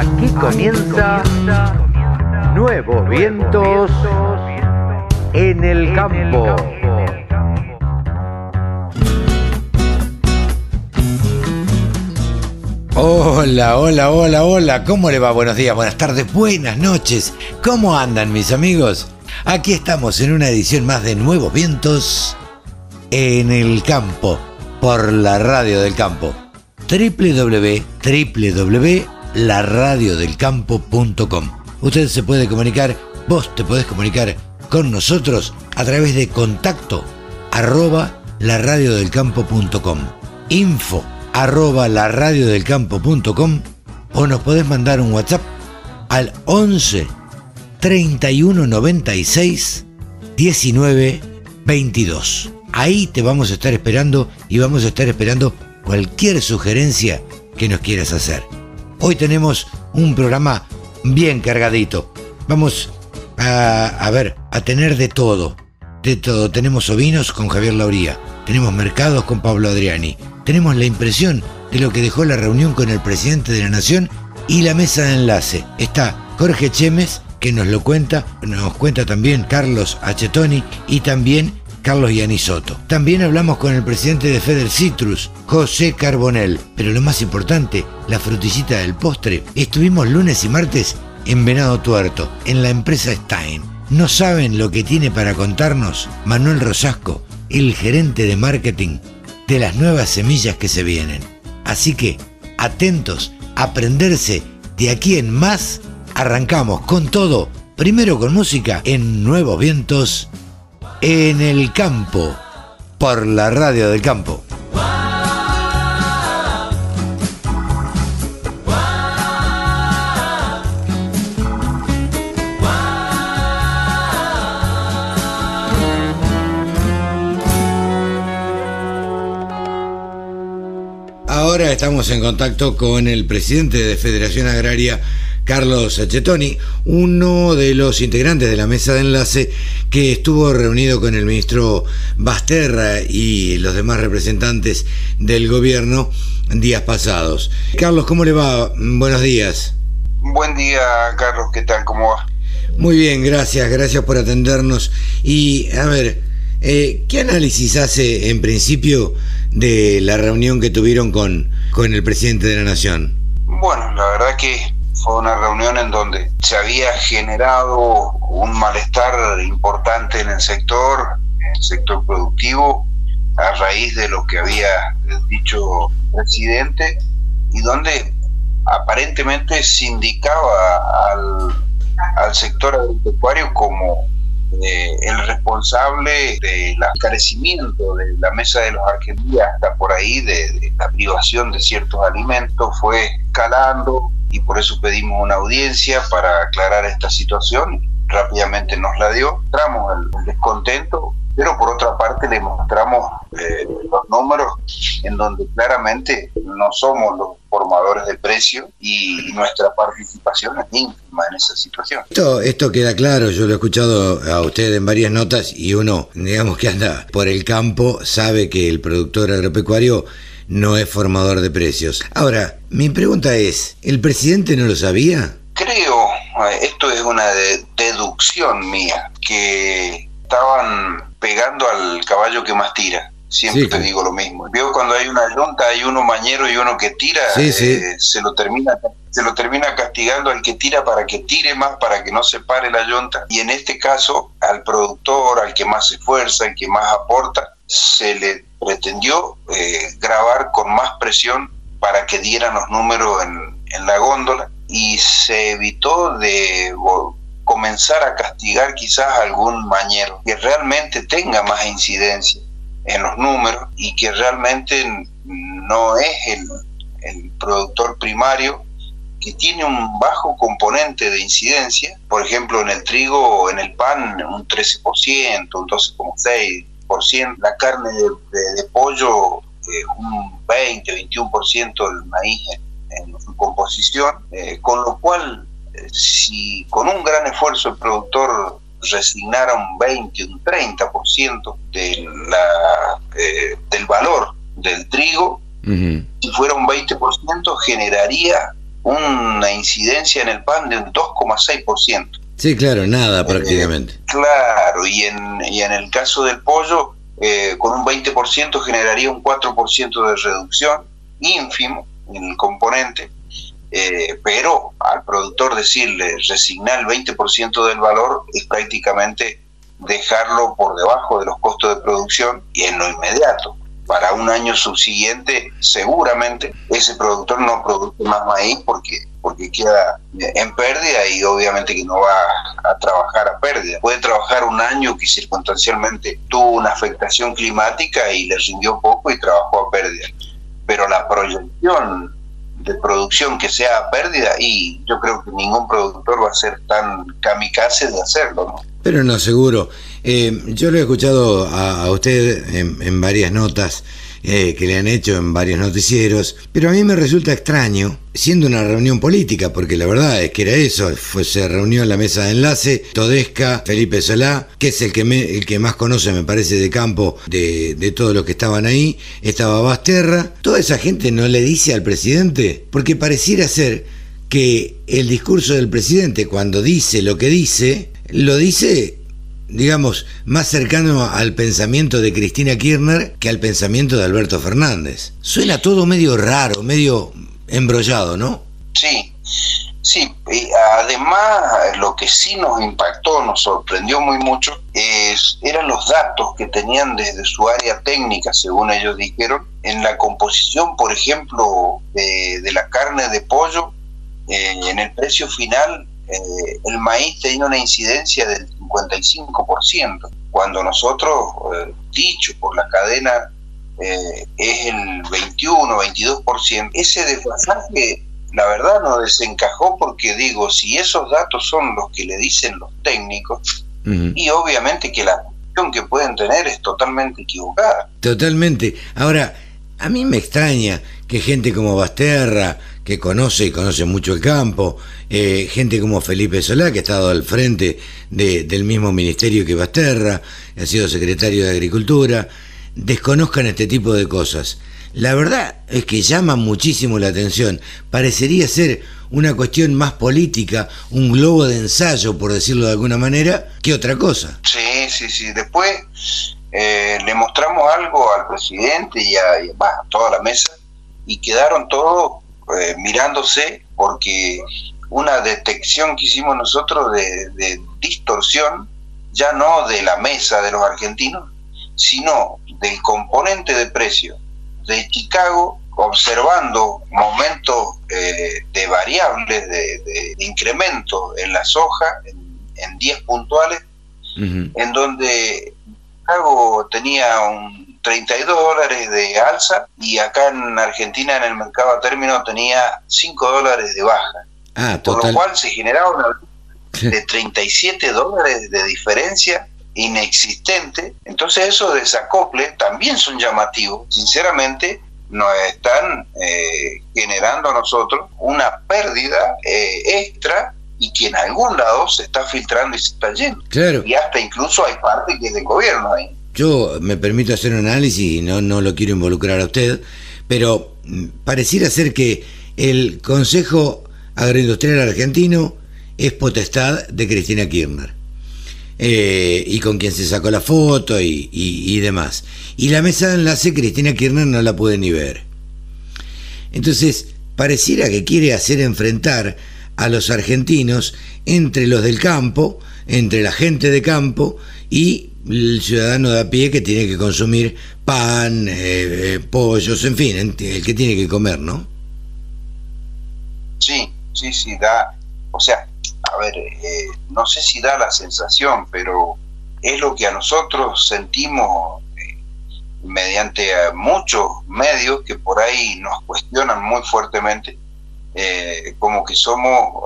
Aquí comienza Nuevos Vientos en el Campo. Hola, hola, hola, hola. ¿Cómo le va? Buenos días, buenas tardes, buenas noches. ¿Cómo andan mis amigos? Aquí estamos en una edición más de Nuevos Vientos en el Campo por la Radio del Campo www.laradiodelcampo.com. Usted se puede comunicar, vos te podés comunicar con nosotros a través de contacto arroba laradiodelcampo.com, info arroba laradiodelcampo.com o nos podés mandar un WhatsApp al 11 31 96 19 22. Ahí te vamos a estar esperando y vamos a estar esperando cualquier sugerencia que nos quieras hacer. Hoy tenemos un programa bien cargadito. Vamos a, ver, a tener de todo. De todo. Tenemos ovinos con Javier Lauría. Tenemos mercados con Pablo Adriani. Tenemos la impresión de lo que dejó la reunión con el presidente de la Nación y la mesa de enlace. Está Jorge Chemes, que nos lo cuenta, nos cuenta también Carlos Achetoni y también Carlos Yanisotto. También hablamos con el presidente de Feder Citrus, José Carbonell. Pero lo más importante, la frutillita del postre. Estuvimos lunes y martes en Venado Tuerto, en la empresa Stein. No saben lo que tiene para contarnos Manuel Rosasco, el gerente de marketing de las nuevas semillas que se vienen. Así que, atentos, aprenderse de aquí en más. Arrancamos con todo, primero con música en Nuevos Vientos en el campo, por la radio del campo. Ahora estamos en contacto con el presidente de Federación Agraria, Carlos Achetoni, uno de los integrantes de la mesa de enlace que estuvo reunido con el ministro Basterra y los demás representantes del gobierno días pasados. Carlos, ¿cómo le va? Buenos días. Buen día, Carlos, ¿qué tal? ¿Cómo va? Muy bien, gracias, gracias por atendernos. Y a ver, eh, ¿qué análisis hace en principio de la reunión que tuvieron con, con el presidente de la Nación? Bueno, la verdad que fue una reunión en donde se había generado un malestar importante en el sector, en el sector productivo, a raíz de lo que había dicho el presidente y donde aparentemente se indicaba al, al sector agropecuario como eh, el responsable del encarecimiento de la mesa de los argentinos hasta por ahí de, de, la privación de ciertos alimentos fue escalando y por eso pedimos una audiencia para aclarar esta situación. Rápidamente nos la dio, mostramos el, el descontento, pero por otra parte le mostramos eh, los números en donde claramente no somos los formadores de precio y nuestra participación es ínfima en esa situación. Esto, esto queda claro, yo lo he escuchado a usted en varias notas y uno, digamos que anda por el campo, sabe que el productor agropecuario no es formador de precios. Ahora, mi pregunta es, ¿el presidente no lo sabía? Creo, esto es una de deducción mía, que estaban pegando al caballo que más tira. Siempre sí, te digo lo mismo. Veo cuando hay una yunta, hay uno mañero y uno que tira, sí, sí. Eh, se lo termina se lo termina castigando al que tira para que tire más, para que no se pare la yunta. Y en este caso, al productor, al que más se esfuerza, al que más aporta, se le pretendió eh, grabar con más presión para que dieran los números en, en la góndola y se evitó de comenzar a castigar quizás a algún mañero que realmente tenga más incidencia en los números y que realmente no es el, el productor primario que tiene un bajo componente de incidencia, por ejemplo en el trigo o en el pan un 13%, un 12,6%, la carne de, de, de pollo eh, un 20, 21% del maíz en, en su composición, eh, con lo cual eh, si con un gran esfuerzo el productor resignara un 20, un 30% de la, eh, del valor del trigo, uh -huh. si fuera un 20% generaría una incidencia en el pan de un 2,6%. Sí, claro, nada prácticamente. claro, y en, y en el caso del pollo, eh, con un 20% generaría un 4% de reducción, ínfimo en el componente, eh, pero al productor decirle resignar el 20% del valor es prácticamente dejarlo por debajo de los costos de producción y en lo inmediato. Para un año subsiguiente, seguramente ese productor no produce más maíz porque porque queda en pérdida y obviamente que no va a trabajar a pérdida. Puede trabajar un año que circunstancialmente tuvo una afectación climática y le rindió poco y trabajó a pérdida. Pero la proyección de producción que sea a pérdida y yo creo que ningún productor va a ser tan kamikaze de hacerlo, ¿no? Pero no, seguro. Eh, yo lo he escuchado a, usted en, varias notas eh, que le han hecho en varios noticieros, pero a mí me resulta extraño, siendo una reunión política, porque la verdad es que era eso, fue, se reunió en la mesa de enlace, Todesca, Felipe Solá, que es el que, el que más conoce, me parece, de campo de, de todos los que estaban ahí, estaba Basterra, toda esa gente no le dice al presidente, porque pareciera ser que el discurso del presidente cuando dice lo que dice, lo dice, digamos, más cercano al pensamiento de Cristina Kirchner que al pensamiento de Alberto Fernández. Suena todo medio raro, medio embrollado, ¿no? Sí, sí. además, lo que sí nos impactó, nos sorprendió muy mucho, es, eran los datos que tenían desde su área técnica, según ellos dijeron, en la composición, por ejemplo, de, la carne de pollo, eh, en el precio final eh, el maíz tenía una incidencia del 55%, cuando nosotros, eh, dicho por la cadena, eh, es el 21, 22%. Ese desfasaje, la verdad, no desencajó porque digo, si esos datos son los que le dicen los técnicos, y obviamente que la función que pueden tener es totalmente equivocada. Totalmente. Ahora, a mí me extraña que gente como Basterra, que conoce y conoce mucho el campo, eh, gente como Felipe Solá, que ha estado al frente del mismo ministerio que Basterra, ha sido secretario de Agricultura, desconozcan este tipo de cosas. La verdad es que llama muchísimo la atención. Parecería ser una cuestión más política, un globo de ensayo, por decirlo de alguna manera, que otra cosa. Sí, sí, sí. Después eh, le mostramos algo al presidente y a, y a toda la mesa y quedaron todos eh, mirándose porque una detección que hicimos nosotros de, distorsión, ya no de la mesa de los argentinos, sino del componente de precio de Chicago, observando momentos eh, de variables de, incremento en la soja en 10 puntuales, en donde Chicago tenía un 32 dólares de alza y acá en Argentina en el mercado a término tenía 5 dólares de baja. Ah, Por lo cual se generaba una de 37 dólares de diferencia inexistente. Entonces esos desacoples también son llamativos. Sinceramente nos están eh, generando a nosotros una pérdida eh, extra y que en algún lado se está filtrando y se está yendo. Y hasta incluso hay parte que es del gobierno ahí. Yo me permito hacer un análisis y no, no lo quiero involucrar a usted, pero mm, pareciera ser que el Consejo Agroindustrial Argentino es potestad de Cristina Kirchner. Eh, y con quien se sacó la foto y, y, demás. Y la mesa de enlace Cristina Kirchner no la puede ni ver. Entonces, pareciera que quiere hacer enfrentar a los argentinos entre los del campo, entre la gente de campo y el ciudadano de a pie que tiene que consumir pan, eh, eh, pollos, en fin, el que tiene que comer, ¿no? Sí, sí, sí, da, o sea, a ver, eh, no sé si da la sensación, pero es lo que a nosotros sentimos mediante muchos medios que por ahí nos cuestionan muy fuertemente, como que somos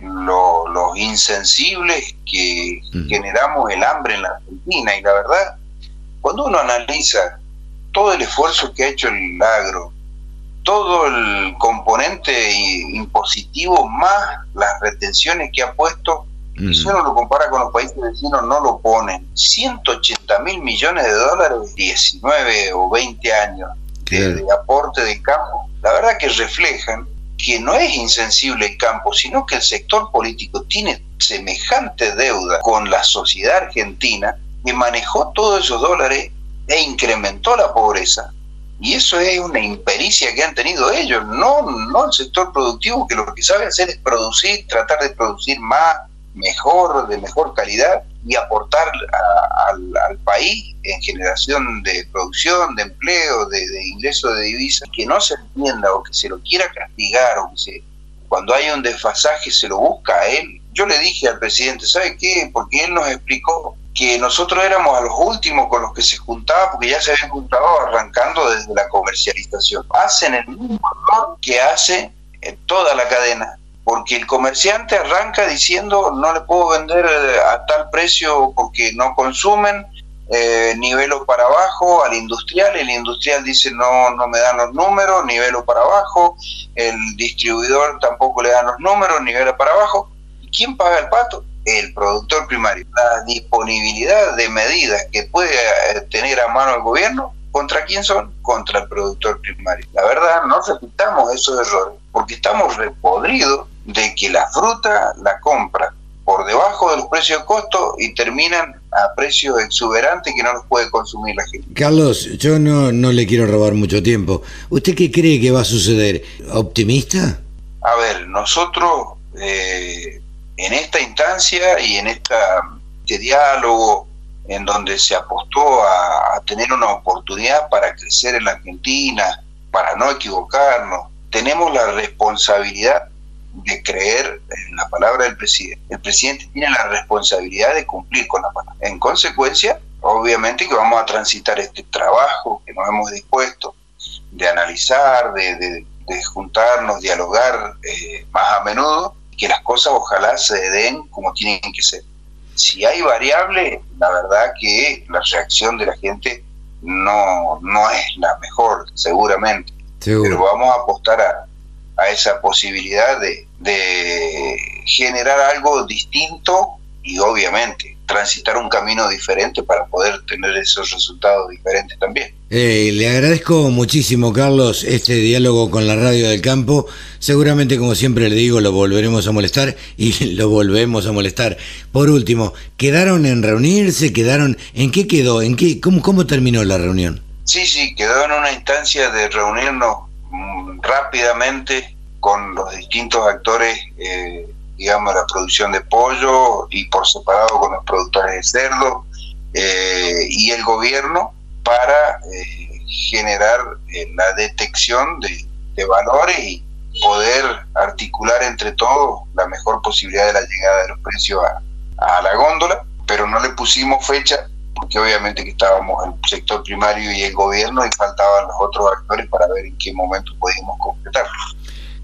los insensibles que generamos el hambre en la Argentina. Y la verdad, cuando uno analiza todo el esfuerzo que ha hecho el agro, todo el componente impositivo más las retenciones que ha puesto, si uno lo compara con los países vecinos, no lo ponen. 180 mil millones de dólares, 19 o 20 años de, de aporte de campo, la verdad que reflejan que no es insensible el campo, sino que el sector político tiene semejante deuda con la sociedad argentina que manejó todos esos dólares e incrementó la pobreza. Y eso es una impericia que han tenido ellos, no, no el sector productivo, que lo que sabe hacer es producir, tratar de producir más, mejor, de mejor calidad y aportar al, país en generación de producción, de empleo, de, de ingresos de divisas, que no se entienda o que se lo quiera castigar o que se, cuando hay un desfasaje se lo busca a él. Yo le dije al presidente, ¿sabe qué? Porque él nos explicó que nosotros éramos a los últimos con los que se juntaba, porque ya se habían juntado arrancando desde la comercialización. Hacen el mismo error que hace en toda la cadena porque el comerciante arranca diciendo no le puedo vender eh, a tal precio porque no consumen, eh, nivelo para abajo al industrial, el industrial dice no, no me dan los números, nivelo para abajo, el distribuidor tampoco le dan los números, nivelo para abajo. ¿Y quién paga el pato? El productor primario. La disponibilidad de medidas que puede eh, tener a mano el gobierno, ¿contra quién son? Contra el productor primario. La verdad, no repitamos esos errores, porque estamos repodridos de que la fruta la compra por debajo de los precios de costo y terminan a precios exuberantes que no los puede consumir la gente. Carlos, yo no, no le quiero robar mucho tiempo. ¿Usted qué cree que va a suceder? ¿Optimista? A ver, nosotros eh, en esta instancia y en esta, este diálogo en donde se apostó a, a tener una oportunidad para crecer en la Argentina, para no equivocarnos, tenemos la responsabilidad de creer en la palabra del presidente. El presidente tiene la responsabilidad de cumplir con la palabra. En consecuencia, obviamente que vamos a transitar este trabajo que nos hemos dispuesto de analizar, de, juntarnos, dialogar eh, más a menudo, que las cosas ojalá se den como tienen que ser. Si hay variable, la verdad que la reacción de la gente no, no es la mejor, seguramente. Pero vamos a apostar a, a esa posibilidad de, de generar algo distinto y obviamente transitar un camino diferente para poder tener esos resultados diferentes también. Eh, le agradezco muchísimo, Carlos, este diálogo con la radio del campo. Seguramente, como siempre le digo, lo volveremos a molestar y lo volvemos a molestar. Por último, ¿quedaron en reunirse? ¿Quedaron en qué quedó? ¿En qué cómo, cómo terminó la reunión? Sí, sí, quedó en una instancia de reunirnos rápidamente con los distintos actores, eh, digamos, la producción de pollo y por separado con los productores de cerdo eh, y el gobierno para eh, generar la detección de, valores y poder articular entre todos la mejor posibilidad de la llegada de los precios a, a la góndola, pero no le pusimos fecha porque obviamente que estábamos el sector primario y el gobierno y faltaban los otros actores para ver en qué momento podíamos completarlo.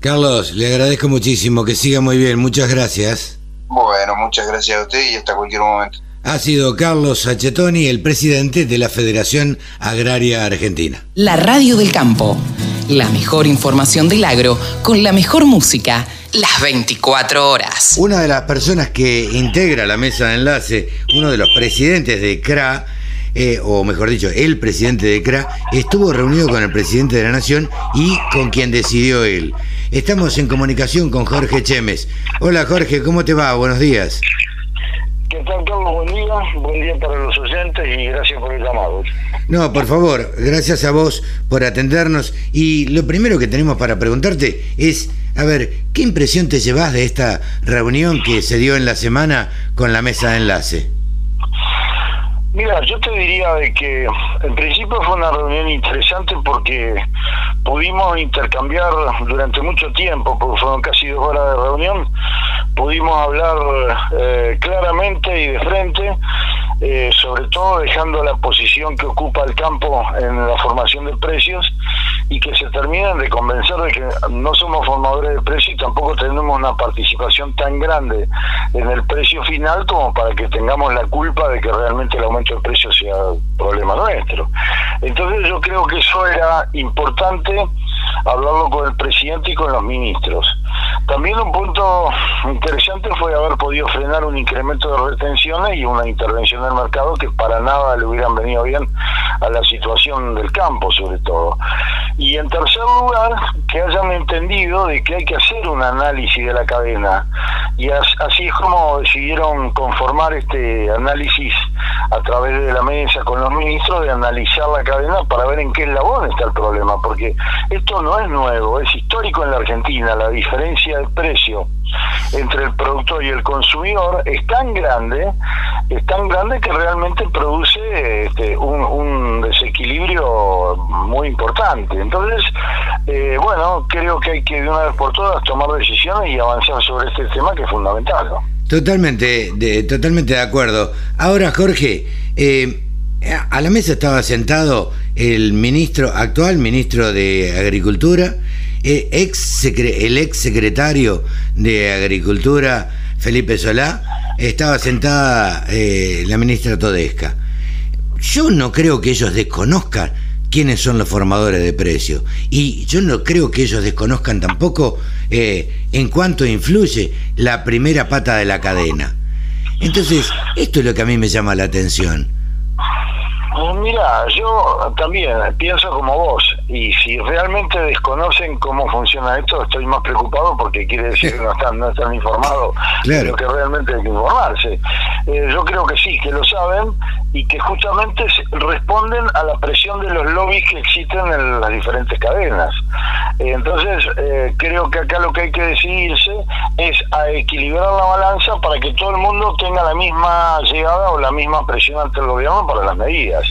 Carlos, le agradezco muchísimo, que siga muy bien, muchas gracias. Bueno, muchas gracias a usted y hasta cualquier momento. Ha sido Carlos Sachetoni, el presidente de la Federación Agraria Argentina. La Radio del Campo, la mejor información del agro con la mejor música, las 24 horas. Una de las personas que integra la mesa de enlace, uno de los presidentes de CRA, eh, o mejor dicho, el presidente de CRA, estuvo reunido con el presidente de la Nación y con quien decidió él. Estamos en comunicación con Jorge Chemes. Hola Jorge, ¿cómo te va? Buenos días. ¿Qué Carlos? Buen día. Buen día para los oyentes y gracias por el llamado. No, por favor, gracias a vos por atendernos. Y lo primero que tenemos para preguntarte es, a ver, ¿qué impresión te llevas de esta reunión que se dio en la semana con la mesa de enlace? Mira, yo te diría de que en principio fue una reunión interesante porque pudimos intercambiar durante mucho tiempo, porque fueron casi dos horas de reunión, pudimos hablar eh, claramente y de frente, eh, sobre todo dejando la posición que ocupa el campo en la formación de precios y que se terminan de convencer de que no somos formadores de precios y tampoco tenemos una participación tan grande en el precio final como para que tengamos la culpa de que realmente el aumento de precios sea problema nuestro. Entonces yo creo que eso era importante hablarlo con el presidente y con los ministros. También un punto interesante fue haber podido frenar un incremento de retenciones y una intervención del mercado que para nada le hubieran venido bien a la situación del campo, sobre todo. Y en tercer lugar, que hayan entendido de que hay que hacer un análisis de la cadena. Y así es como decidieron conformar este análisis a través de la mesa con los ministros de analizar la cadena para ver en qué eslabón está el problema, porque esto no es nuevo, es histórico en la Argentina, la diferencia de precio entre el productor y el consumidor es tan grande, es tan grande que realmente produce este, un, desequilibrio muy importante. Entonces, eh, bueno, creo que hay que de una vez por todas tomar decisiones y avanzar sobre este tema que es fundamental. Totalmente, de, totalmente de acuerdo. Ahora, Jorge, eh, a la mesa estaba sentado el ministro, actual ministro de Agricultura, eh, ex el ex secretario de Agricultura, Felipe Solá, estaba sentada eh, la ministra Todesca. Yo no creo que ellos desconozcan quiénes son los formadores de precios. Y yo no creo que ellos desconozcan tampoco eh, en cuánto influye la primera pata de la cadena. Entonces, esto es lo que a mí me llama la atención. Mira, yo también pienso como vos, y si realmente desconocen cómo funciona esto, estoy más preocupado porque quiere decir que no están, no están informados de lo que realmente hay que informarse. Eh, yo creo que sí, que lo saben y que justamente responden a la presión de los lobbies que existen en las diferentes cadenas. Eh, entonces, eh, creo que acá lo que hay que decidirse es a equilibrar la balanza para que todo el mundo tenga la misma llegada o la misma presión ante el gobierno para las medidas.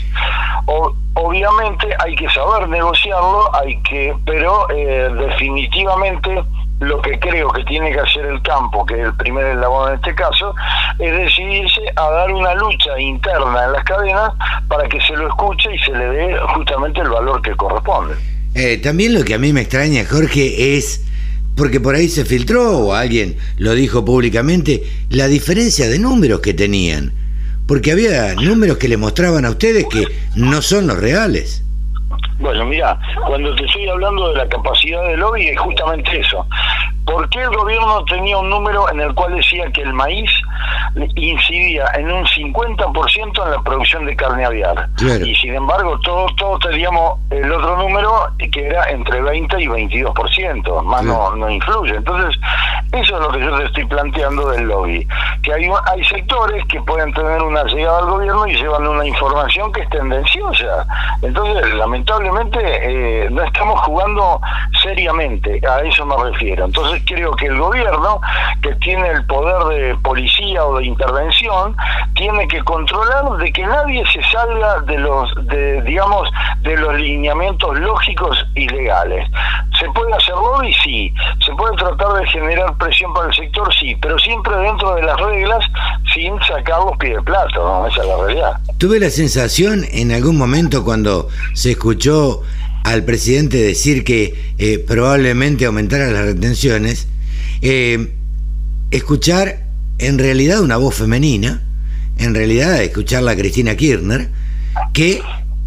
O, obviamente hay que saber negociarlo, hay que, pero eh, definitivamente lo que creo que tiene que hacer el campo, que es el primer eslabón en este caso, es decidirse a dar una lucha interna en las cadenas para que se lo escuche y se le dé justamente el valor que corresponde. Eh, también lo que a mí me extraña, Jorge, es, porque por ahí se filtró o alguien lo dijo públicamente, la diferencia de números que tenían porque había números que le mostraban a ustedes que no son los reales. Bueno, mira, cuando te estoy hablando de la capacidad de lobby es justamente eso. ¿Por qué el gobierno tenía un número en el cual decía que el maíz incidía en un 50% en la producción de carne aviar? Y sin embargo, todos todos teníamos el otro número que era entre 20 y 22%, más no, no influye. Entonces, eso es lo que yo te estoy planteando del lobby. Que hay, hay sectores que pueden tener una llegada al gobierno y llevan una información que es tendenciosa. Entonces, lamentablemente, eh, no estamos jugando seriamente, a eso me refiero. Entonces, creo que el gobierno, que tiene el poder de policía o de intervención, tiene que controlar de que nadie se salga de los, de, digamos, de los lineamientos lógicos y legales. ¿Se puede hacer lobby? Sí. ¿Se puede tratar de generar presión para el sector? Sí. Pero siempre dentro de las reglas, sin sacar los pies del plato, ¿no? Esa es la realidad. Tuve la sensación en algún momento cuando se escuchó al presidente decir que eh, probablemente aumentara las retenciones, eh, escuchar en realidad una voz femenina, en realidad escucharla a Cristina Kirchner, que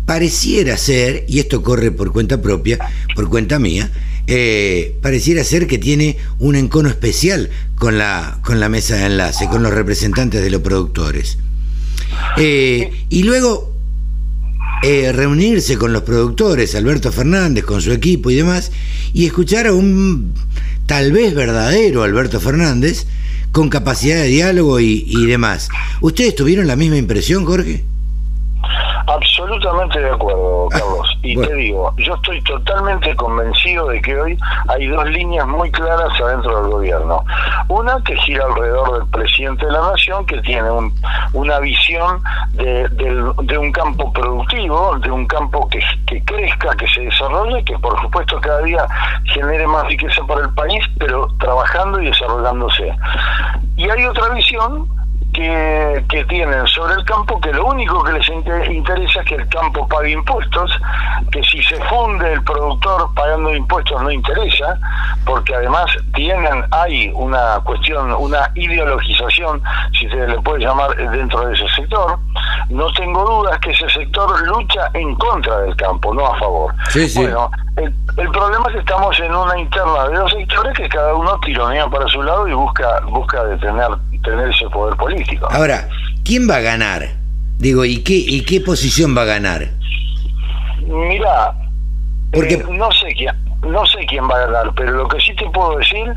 pareciera ser, y esto corre por cuenta propia, por cuenta mía, eh, pareciera ser que tiene un encono especial con la, con la mesa de enlace, con los representantes de los productores. y luego eh, reunirse con los productores, Alberto Fernández, con su equipo y demás, y escuchar a un tal vez verdadero Alberto Fernández con capacidad de diálogo y, y demás. ¿Ustedes tuvieron la misma impresión, Jorge? Absolutamente de acuerdo, Carlos. Y te digo, yo estoy totalmente convencido de que hoy hay dos líneas muy claras adentro del gobierno. Una que gira alrededor del presidente de la nación, que tiene una visión de, un campo productivo, de un campo que, que crezca, que se desarrolle, que por supuesto cada día genere más riqueza para el país, pero trabajando y desarrollándose. Y hay otra visión que, tienen sobre el campo que lo único que les interesa es que el campo pague impuestos, que si se funde el productor pagando impuestos no interesa, porque además tienen, hay una cuestión, una ideologización, si se le puede llamar, dentro de ese sector, no tengo dudas que ese sector lucha en contra del campo, no a favor. Bueno, el, problema es que estamos en una interna de dos sectores que cada uno tironea para su lado y busca busca detener tener ese poder político. Ahora, ¿quién va a ganar? Digo, ¿y qué y qué posición va a ganar? Mira, porque eh, no sé quién no sé quién va a ganar, pero lo que sí te puedo decir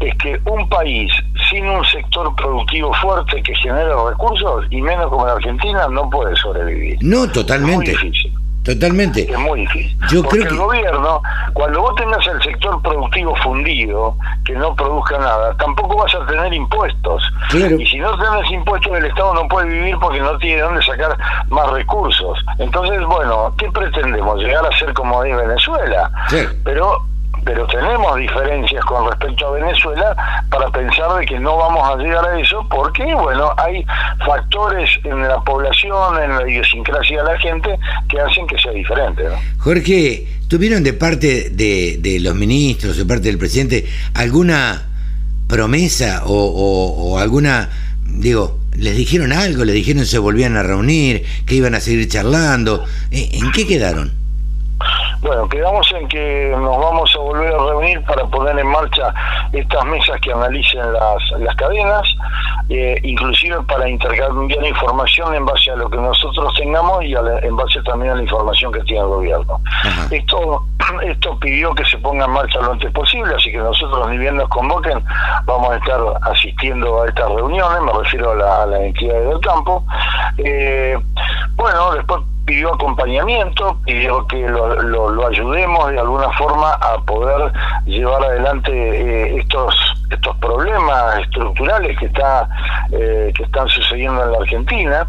es que un país sin un sector productivo fuerte que genere recursos, y menos como la Argentina, no puede sobrevivir. No, totalmente. Muy difícil. Totalmente. Es muy difícil. Yo Porque creo el gobierno, cuando vos tengas el sector productivo fundido, que no produzca nada, tampoco vas a tener impuestos. Y si no tenés impuestos, el Estado no puede vivir porque no tiene dónde sacar más recursos. Entonces, bueno, ¿qué pretendemos? Llegar a ser como es Venezuela. Sí. Pero pero tenemos diferencias con respecto a Venezuela para pensar de que no vamos a llegar a eso porque, bueno, hay factores en la población, en la idiosincrasia de la gente que hacen que sea diferente. ¿no? Jorge, ¿tuvieron de parte de, de los ministros, de parte del presidente, alguna promesa o, o alguna, digo, ¿Les dijeron algo? ¿Les dijeron se volvían a reunir? ¿Que iban a seguir charlando? ¿En qué quedaron? Bueno, quedamos en que nos vamos a volver a reunir para poner en marcha estas mesas que analicen las, las cadenas, eh, inclusive para intercambiar información en base a lo que nosotros tengamos y en base también a la información que tiene el gobierno. Esto esto pidió que se ponga en marcha lo antes posible, así que nosotros ni bien nos convoquen vamos a estar asistiendo a estas reuniones, me refiero a la, a la entidad del campo. Eh, bueno, después pidió acompañamiento, pidió que lo, lo, ayudemos de alguna forma a poder llevar adelante eh, estos estos problemas estructurales que está eh, que están sucediendo en la Argentina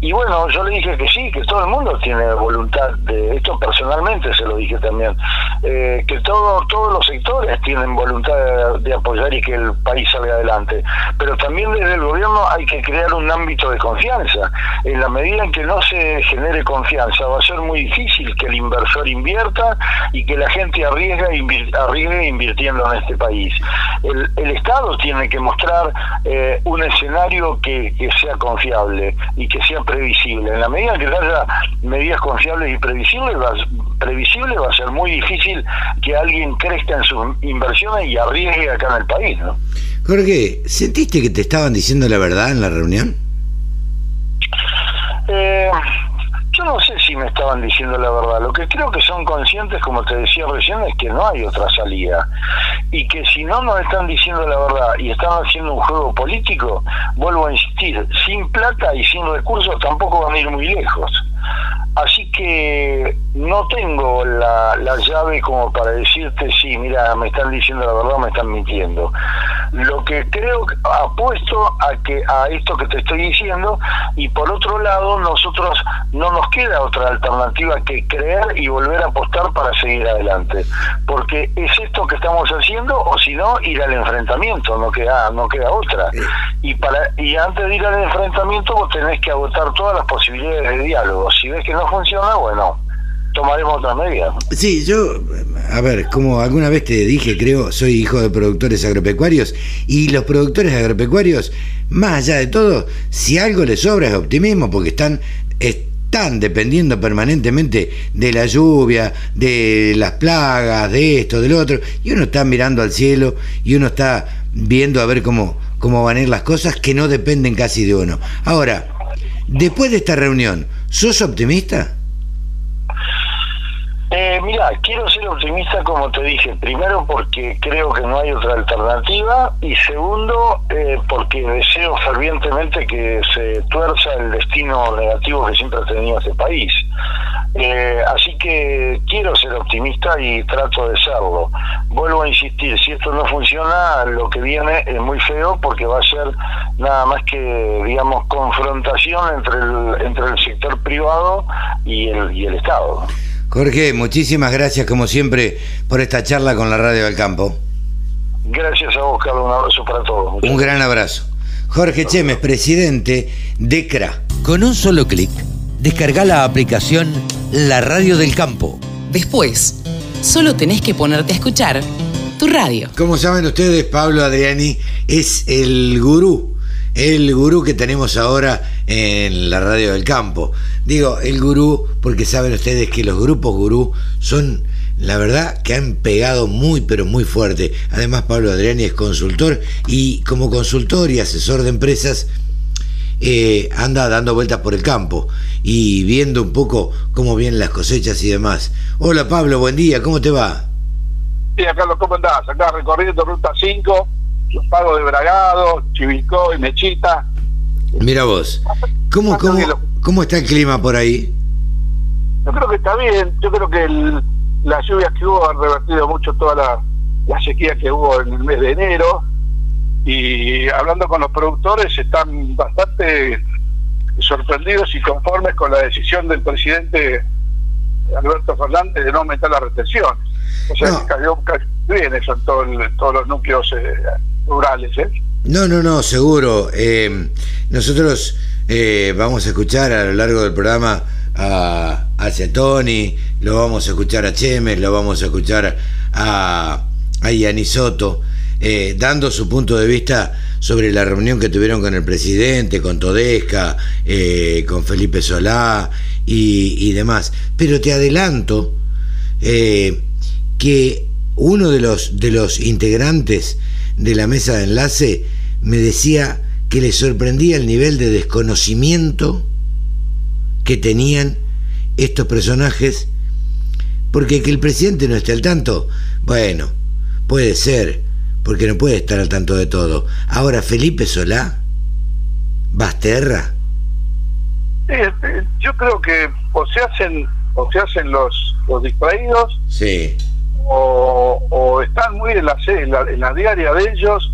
y bueno, yo le dije que sí, que todo el mundo tiene voluntad de esto personalmente se lo dije también, eh, que todo, todos los sectores tienen voluntad de, apoyar y que el país salga adelante, pero también desde el gobierno hay que crear un ámbito de confianza. En la medida en que no se genere confianza, va a ser muy difícil que el inversor invierta y que la gente arriesgue, arriesgue invirtiendo en este país. El, el Estado tiene que mostrar eh, un escenario que, que sea confiable y que sea previsible. En la medida que haya medidas confiables y previsibles, va, previsible va a ser muy difícil que alguien crezca en sus inversiones y arriesgue acá en el país. ¿no? Jorge, ¿sentiste que te estaban diciendo la verdad en la reunión? Eh, yo no sé si me estaban diciendo la verdad. Lo que creo que son conscientes, como te decía recién, es que no hay otra salida. Y que si no nos están diciendo la verdad y están haciendo un juego político, vuelvo a insistir, sin plata y sin recursos tampoco van a ir muy lejos. Así que no tengo la, llave como para decirte, sí, mira, me están diciendo la verdad, me están mintiendo. Lo que creo, apuesto a que a esto que te estoy diciendo, y por otro lado, nosotros no nos queda otra alternativa que creer y volver a apostar para seguir adelante. Porque es esto que estamos haciendo, o si no, ir al enfrentamiento, no queda, no queda otra. Y, para, y antes de ir al enfrentamiento, vos tenés que agotar todas las posibilidades de diálogo. Si ves que no funciona, bueno, tomaremos otras medidas. Sí, yo, a ver, como alguna vez te dije, creo, soy hijo de productores agropecuarios y los productores agropecuarios, más allá de todo, si algo les sobra es optimismo porque están, están dependiendo permanentemente de la lluvia, de las plagas, de esto, del otro, y uno está mirando al cielo y uno está viendo a ver cómo, cómo van a ir las cosas que no dependen casi de uno. Ahora, después de esta reunión, ¿sos optimista? Eh, mira, quiero ser optimista como te dije, primero porque creo que no hay otra alternativa y segundo eh, porque deseo fervientemente que se tuerza el destino negativo que siempre ha tenido este país. Eh, así que quiero ser optimista y trato de serlo. Vuelvo a insistir, si esto no funciona, lo que viene es muy feo porque va a ser nada más que, digamos, confrontación entre el, entre el sector privado y el, y el Estado. Jorge, muchísimas gracias como siempre por esta charla con la Radio del Campo. Gracias a vos, Carlos. Un abrazo para todos. Un gran abrazo. Jorge Chemes, presidente de CRA. Con un solo clic, descarga la aplicación La Radio del Campo. Después, solo tenés que ponerte a escuchar tu radio. Como saben ustedes, Pablo Adriani es el gurú, el gurú que tenemos ahora en la radio del campo. Digo, el gurú, porque saben ustedes que los grupos gurú son, la verdad, que han pegado muy, pero muy fuerte. Además, Pablo Adriani es consultor y como consultor y asesor de empresas, eh, anda dando vueltas por el campo y viendo un poco cómo vienen las cosechas y demás. Hola Pablo, buen día, ¿cómo te va? Bien, Carlos, ¿cómo andás? Acá recorriendo Ruta 5, los pagos de Bragado, Chivilcó y Mechita. Mira vos, ¿cómo, cómo, cómo está el clima por ahí? Yo creo que está bien, yo creo que las lluvias que hubo han revertido mucho toda la, la sequía que hubo en el mes de enero y hablando con los productores están bastante sorprendidos y conformes con la decisión del presidente Alberto Fernández de no aumentar la retención. O sea, cayó, bien eso en, todos los núcleos eh, rurales. ¿eh? No, no, no, seguro. Eh, nosotros eh, vamos a escuchar a lo largo del programa a, a Cetoni, lo vamos a escuchar a Chemes, lo vamos a escuchar a, a Soto, dando su punto de vista sobre la reunión que tuvieron con el presidente, con Todesca, con Felipe Solá y, y, demás. Pero te adelanto que uno de los, de los integrantes de la mesa de enlace me decía que le sorprendía el nivel de desconocimiento que tenían estos personajes, porque que el presidente no esté al tanto, bueno, puede ser, porque no puede estar al tanto de todo. Ahora, Felipe Solá, Basterra. Eh, eh, yo creo que o se hacen, o se hacen los, los distraídos, sí o, están muy en la, en la, diaria de ellos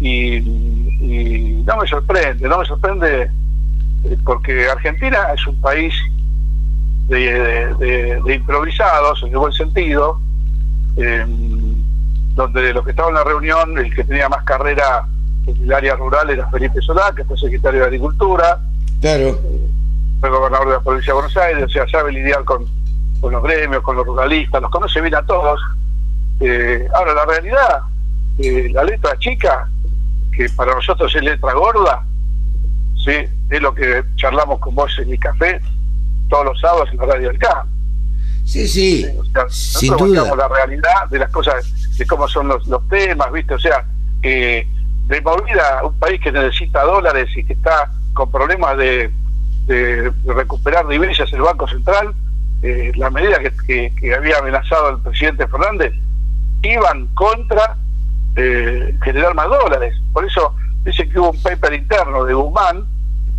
y, no me sorprende, no me sorprende eh, porque Argentina es un país de, improvisados, en el buen sentido, em, donde los que estaban en la reunión, el que tenía más carrera en el área rural era Felipe Solá, que fue secretario de Agricultura. Claro. Fue gobernador de la provincia de Buenos Aires, o sea, sabe lidiar con, con los gremios, con los ruralistas, los conoce bien a todos. Eh, ahora, la realidad, eh, la letra chica, que para nosotros es letra gorda, ¿sí? es lo que charlamos con vos en mi café todos los sábados en la radio del campo. Sí, sí, sin duda. la realidad de las cosas, de cómo son los, los temas, ¿viste? O sea, eh, de movida, un país que necesita dólares y que está con problemas de, de recuperar divisas el Banco Central, eh, la medida que, había amenazado el presidente Fernández iban contra eh, generar más dólares. Por eso dice que hubo un paper interno de Guzmán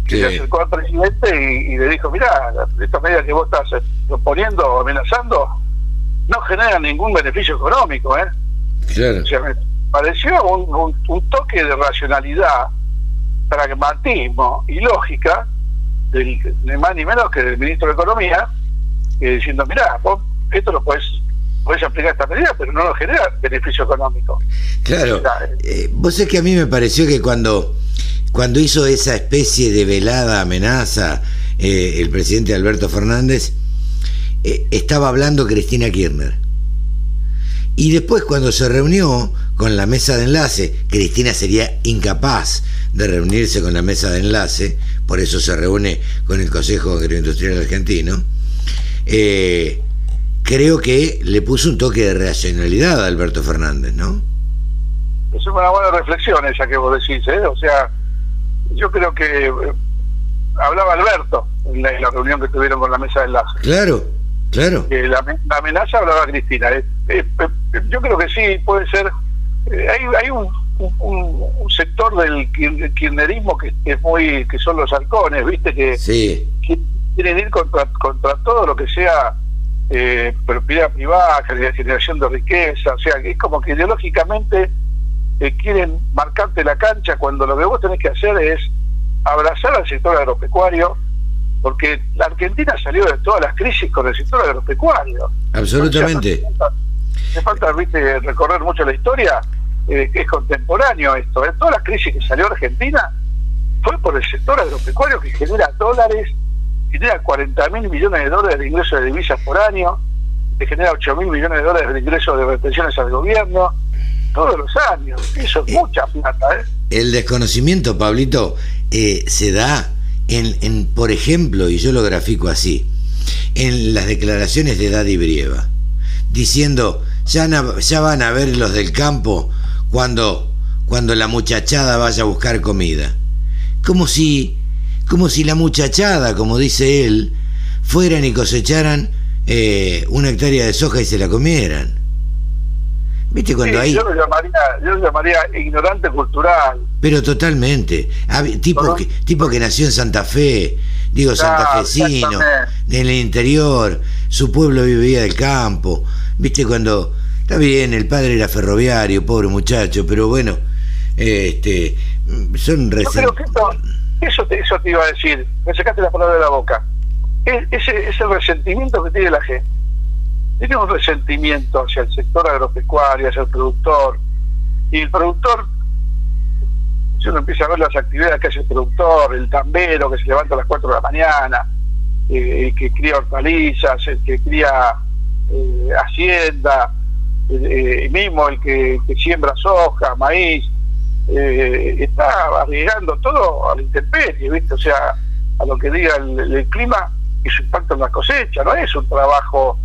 que se acercó al presidente y, le dijo, mira, estas medidas que vos estás proponiendo o amenazando no generan ningún beneficio económico. ¿eh? Claro. me pareció un, un toque de racionalidad, pragmatismo y lógica del, de más ni menos que del ministro de Economía, diciendo, mira, vos esto lo puedes puedes aplicar esta medida, pero no lo genera beneficio económico. Claro. Eh, vos es que a mí me pareció que cuando, cuando hizo esa especie de velada amenaza eh, el presidente Alberto Fernández, eh, estaba hablando Cristina Kirchner. Y después cuando se reunió con la mesa de enlace, Cristina sería incapaz de reunirse con la mesa de enlace, por eso se reúne con el Consejo Agroindustrial Argentino, eh, creo que le puso un toque de racionalidad a Alberto Fernández, ¿no? Es una buena reflexión esa que vos decís, ¿eh? O sea, yo creo que eh, hablaba Alberto en la, reunión que tuvieron con la mesa de enlace. Claro, claro. Que la, amenaza hablaba Cristina. yo creo que sí, puede ser. hay hay un, un, sector del kirchnerismo que es muy que son los halcones, ¿viste? Que, sí quieren ir contra, contra todo lo que sea eh, propiedad privada, generación de riqueza, o sea, es como que ideológicamente eh, quieren marcarte la cancha cuando lo que vos tenés que hacer es abrazar al sector agropecuario, porque la Argentina salió de todas las crisis con el sector agropecuario. Absolutamente. me falta, ¿viste, recorrer mucho la historia, eh, es contemporáneo esto. Todas las crisis que salió Argentina fue por el sector agropecuario que genera dólares genera 40 mil millones de dólares de ingresos de divisas por año, que genera 8 mil millones de dólares de ingresos de retenciones al gobierno, todos los años. Eso es eh, mucha plata. ¿eh? El desconocimiento, Pablito, eh, se da en, en, por ejemplo, y yo lo grafico así, en las declaraciones de Daddy Brieva, diciendo, ya, ya van a ver los del campo cuando, cuando la muchachada vaya a buscar comida. Como si, como si la muchachada, como dice él, fueran y cosecharan eh, una hectárea de soja y se la comieran. ¿Viste cuando hay... Yo lo, llamaría, yo lo llamaría ignorante cultural. Pero totalmente. Tipo, que, tipo que nació en Santa Fe, digo santafesino, en el interior, su pueblo vivía del campo. ¿Viste cuando... Está bien, el padre era ferroviario, pobre muchacho, pero bueno, este, son recién... eso, te, eso te iba a decir, me sacaste la palabra de la boca. ese es el resentimiento que tiene la gente. Tiene un resentimiento hacia el sector agropecuario, hacia el productor, y el productor, si uno empieza a ver las actividades que hace el productor, el tambero que se levanta a las 4 de la mañana, eh, el que cría hortalizas, el que cría eh, hacienda, eh, mismo el que, siembra soja, maíz, está arriesgando todo a la intemperie, ¿viste? O sea, a lo que diga el, clima y su impacto en la cosecha, no es un trabajo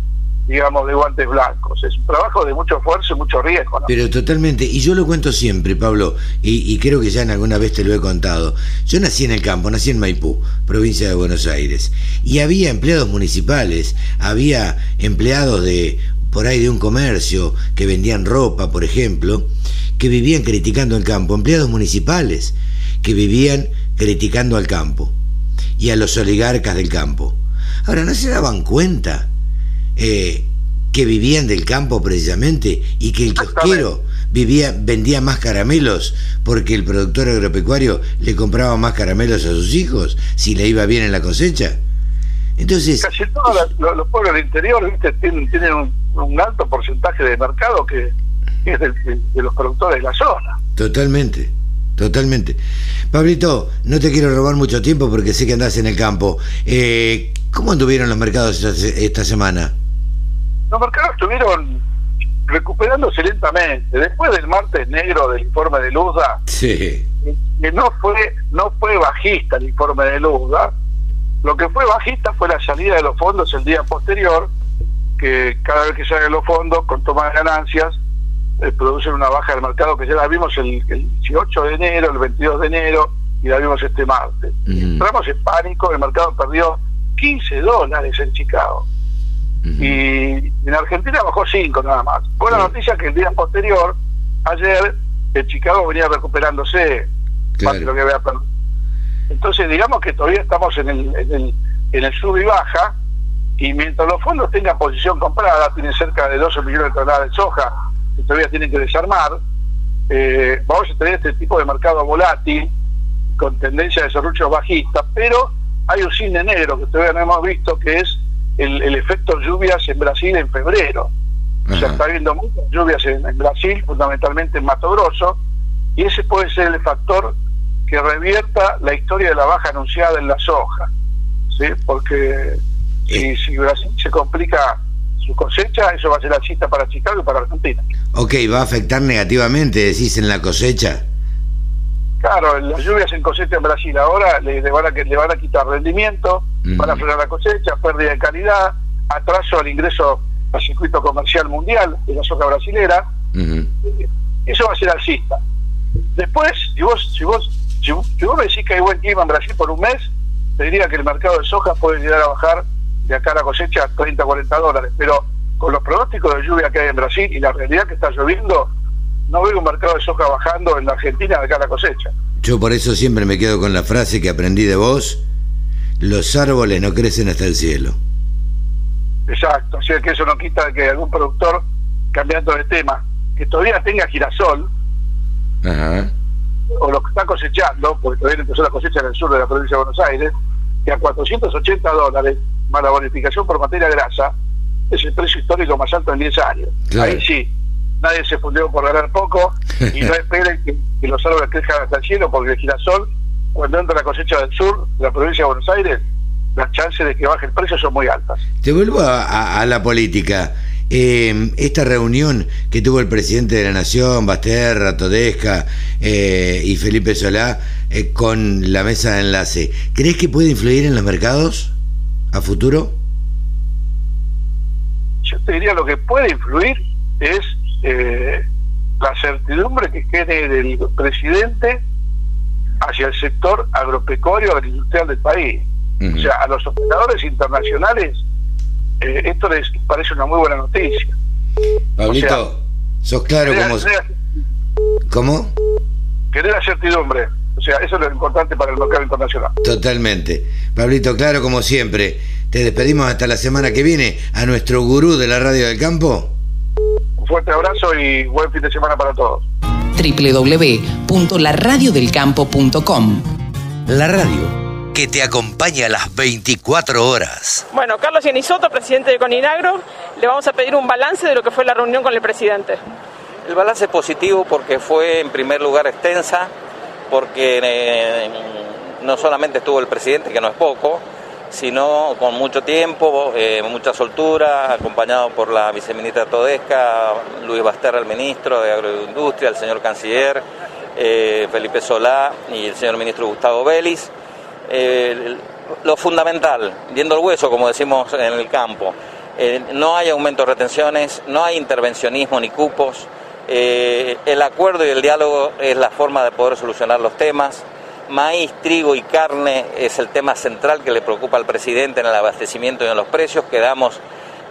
digamos, de guantes blancos. Es un trabajo de mucho esfuerzo y mucho riesgo. Pero totalmente, y yo lo cuento siempre, Pablo, y, creo que ya en alguna vez te lo he contado. Yo nací en el campo, nací en Maipú, provincia de Buenos Aires, y había empleados municipales, había empleados de por ahí de un comercio que vendían ropa, por ejemplo, que vivían criticando el campo, empleados municipales que vivían criticando al campo y a los oligarcas del campo. Ahora, ¿no se daban cuenta eh, que vivían del campo precisamente y que el kiosquero vivía, vendía más caramelos porque el productor agropecuario le compraba más caramelos a sus hijos si le iba bien en la cosecha. Entonces, casi todos los, pueblos del interior tienen, un, alto porcentaje de mercado que, es de, los productores de la zona. Totalmente. Totalmente. Pablito, no te quiero robar mucho tiempo porque sé que andás en el campo. Eh, ¿Cómo anduvieron los mercados esta semana? los mercados estuvieron recuperándose lentamente. Después del martes negro del informe de Luzda, sí. que no fue, no fue bajista el informe de Luzda, lo que fue bajista fue la salida de los fondos el día posterior, que cada vez que salen los fondos con toma de ganancias, eh, producen una baja del mercado que ya la vimos el, 18 de enero, el 22 de enero, y la vimos este martes. Entramos en pánico, el mercado perdió 15 dólares en Chicago. Y en Argentina bajó 5 nada más. Buena noticia que el día posterior, ayer, el Chicago venía recuperándose más lo que había perdido. Entonces, digamos que todavía estamos en el, en el, en el sub y baja, y mientras los fondos tengan posición comprada, tienen cerca de 12 millones de toneladas de soja, que todavía tienen que desarmar, eh, vamos a tener este tipo de mercado volátil, con tendencia de serruchos bajistas, pero hay un cine negro que todavía no hemos visto, que es el, efecto lluvias en Brasil en febrero. O sea, está habiendo muchas lluvias en, Brasil, fundamentalmente en Mato Grosso, y ese puede ser el factor que revierta la historia de la baja anunciada en la soja. ¿sí? Porque si, si Brasil se complica su cosecha, eso va a ser la cita para Chicago y para Argentina. Ok, va a afectar negativamente, decís, en la cosecha. Claro, las lluvias en cosecha en Brasil ahora le, van, a, le van a quitar rendimiento, van a frenar la cosecha, pérdida de calidad, atraso al ingreso al circuito comercial mundial de la soja brasilera. Eso va a ser alcista. Después, si vos, si vos, si, vos me decís que hay buen clima en Brasil por un mes, te diría que el mercado de soja puede llegar a bajar de acá a la cosecha 30, 40 dólares. Pero con los pronósticos de lluvia que hay en Brasil y la realidad que está lloviendo, no veo un mercado de soja bajando en la Argentina de acá a la cosecha. Yo por eso siempre me quedo con la frase que aprendí de vos, los árboles no crecen hasta el cielo. Exacto, o sea que eso no quita que algún productor, cambiando de tema, que todavía tenga girasol, o lo que está cosechando, porque todavía empezó la cosecha en el sur de la provincia de Buenos Aires, que a 480 dólares, más la bonificación por materia grasa, es el precio histórico más alto en 10 años. Ahí sí, nadie se fundió por ganar poco y no esperen que, los árboles crezcan hasta el cielo porque el girasol, cuando entra la cosecha del sur, de la provincia de Buenos Aires, las chances de que baje el precio son muy altas. Te vuelvo a, la política. Eh, esta reunión que tuvo el presidente de la Nación, Basterra, Todesca eh, y Felipe Solá eh, con la mesa de enlace, ¿crees que puede influir en los mercados a futuro? Yo te diría lo que puede influir es la certidumbre que quede del presidente hacia el sector agropecuario agroindustrial del país. O sea, a los operadores internacionales eh, esto les parece una muy buena noticia. Pablito, sos claro como... ¿Cómo? Querer la certidumbre. O sea, eso es lo importante para el mercado internacional. Totalmente. Pablito, claro como siempre. Te despedimos hasta la semana que viene a nuestro gurú de la radio del campo. Un fuerte abrazo y buen fin de semana para todos www.laradiodelcampo.com La radio que te acompaña a las 24 horas. Bueno, Carlos Yanisoto, presidente de Coninagro, le vamos a pedir un balance de lo que fue la reunión con el presidente. El balance es positivo porque fue en primer lugar extensa, porque eh, no solamente estuvo el presidente, que no es poco, sino con mucho tiempo, eh, mucha soltura, acompañado por la viceministra Todesca, Luis Basterra, el ministro de Agroindustria, el señor canciller, eh, Felipe Solá y el señor ministro Gustavo Vélez. Eh, lo fundamental, viendo el hueso, como decimos en el campo, no hay aumento de retenciones, no hay intervencionismo ni cupos, el acuerdo y el diálogo es la forma de poder solucionar los temas maíz, trigo y carne es el tema central que le preocupa al presidente en el abastecimiento y en los precios. Quedamos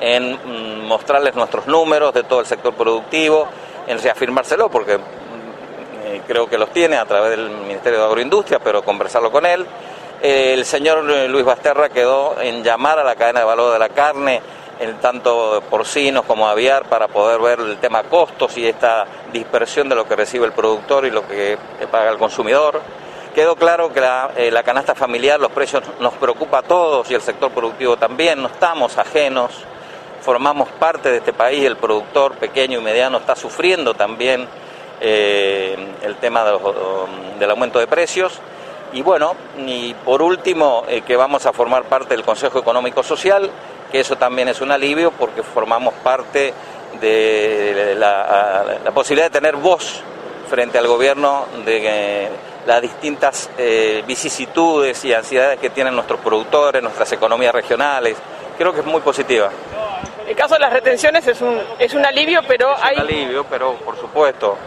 en mm, mostrarles nuestros números de todo el sector productivo, en reafirmárselo, porque mm, eh, creo que los tiene a través del Ministerio de Agroindustria, pero conversarlo con él. El señor Luis Basterra quedó en llamar a la cadena de valor de la carne, en tanto porcinos como aviar, para poder ver el tema costos y esta dispersión de lo que recibe el productor y lo que paga el consumidor. Quedó claro que eh, la, canasta familiar, los precios nos preocupa a todos y el sector productivo también, no estamos ajenos, formamos parte de este país, el productor pequeño y mediano está sufriendo también eh, el tema del aumento de precios. Y bueno, y por último, eh, que vamos a formar parte del Consejo Económico Social, que eso también es un alivio porque formamos parte de la, la posibilidad de tener voz frente al gobierno de las distintas eh, vicisitudes y ansiedades que tienen nuestros productores, nuestras economías regionales. Creo que es muy positiva. El caso de las retenciones es un, es un alivio, pero es hay... Un alivio, pero por supuesto,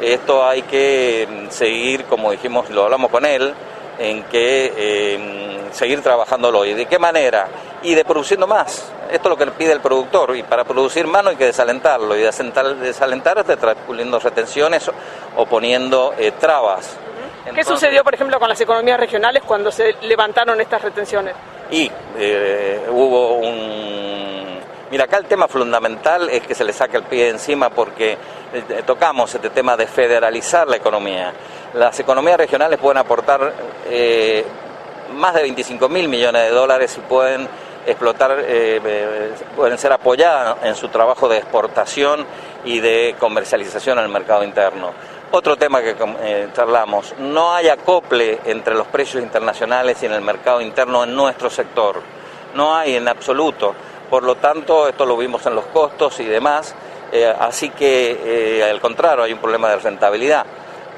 esto hay que mm, seguir, como dijimos, lo hablamos con él, en que eh, seguir trabajándolo. ¿Y de qué manera? Y de produciendo más. Esto es lo que pide el productor. Y para producir más no hay que desalentarlo. Y desalentar, es poniendo retenciones o poniendo eh, trabas. ¿Qué sucedió, por ejemplo, con las economías regionales cuando se levantaron estas retenciones? Y eh, hubo un... Mira, acá el tema fundamental es que se le saque el pie encima porque eh, tocamos este tema de federalizar la economía. Las economías regionales pueden aportar eh, más de 25 mil millones de dólares y pueden explotar, pueden ser apoyadas en su trabajo de exportación y de comercialización el mercado interno. Otro tema que eh, charlamos, no hay acople entre los precios internacionales y en el mercado interno en nuestro sector. No hay en absoluto. Por lo tanto, esto lo vimos en los costos y demás. Eh, así que, eh, al contrario, hay un problema de rentabilidad.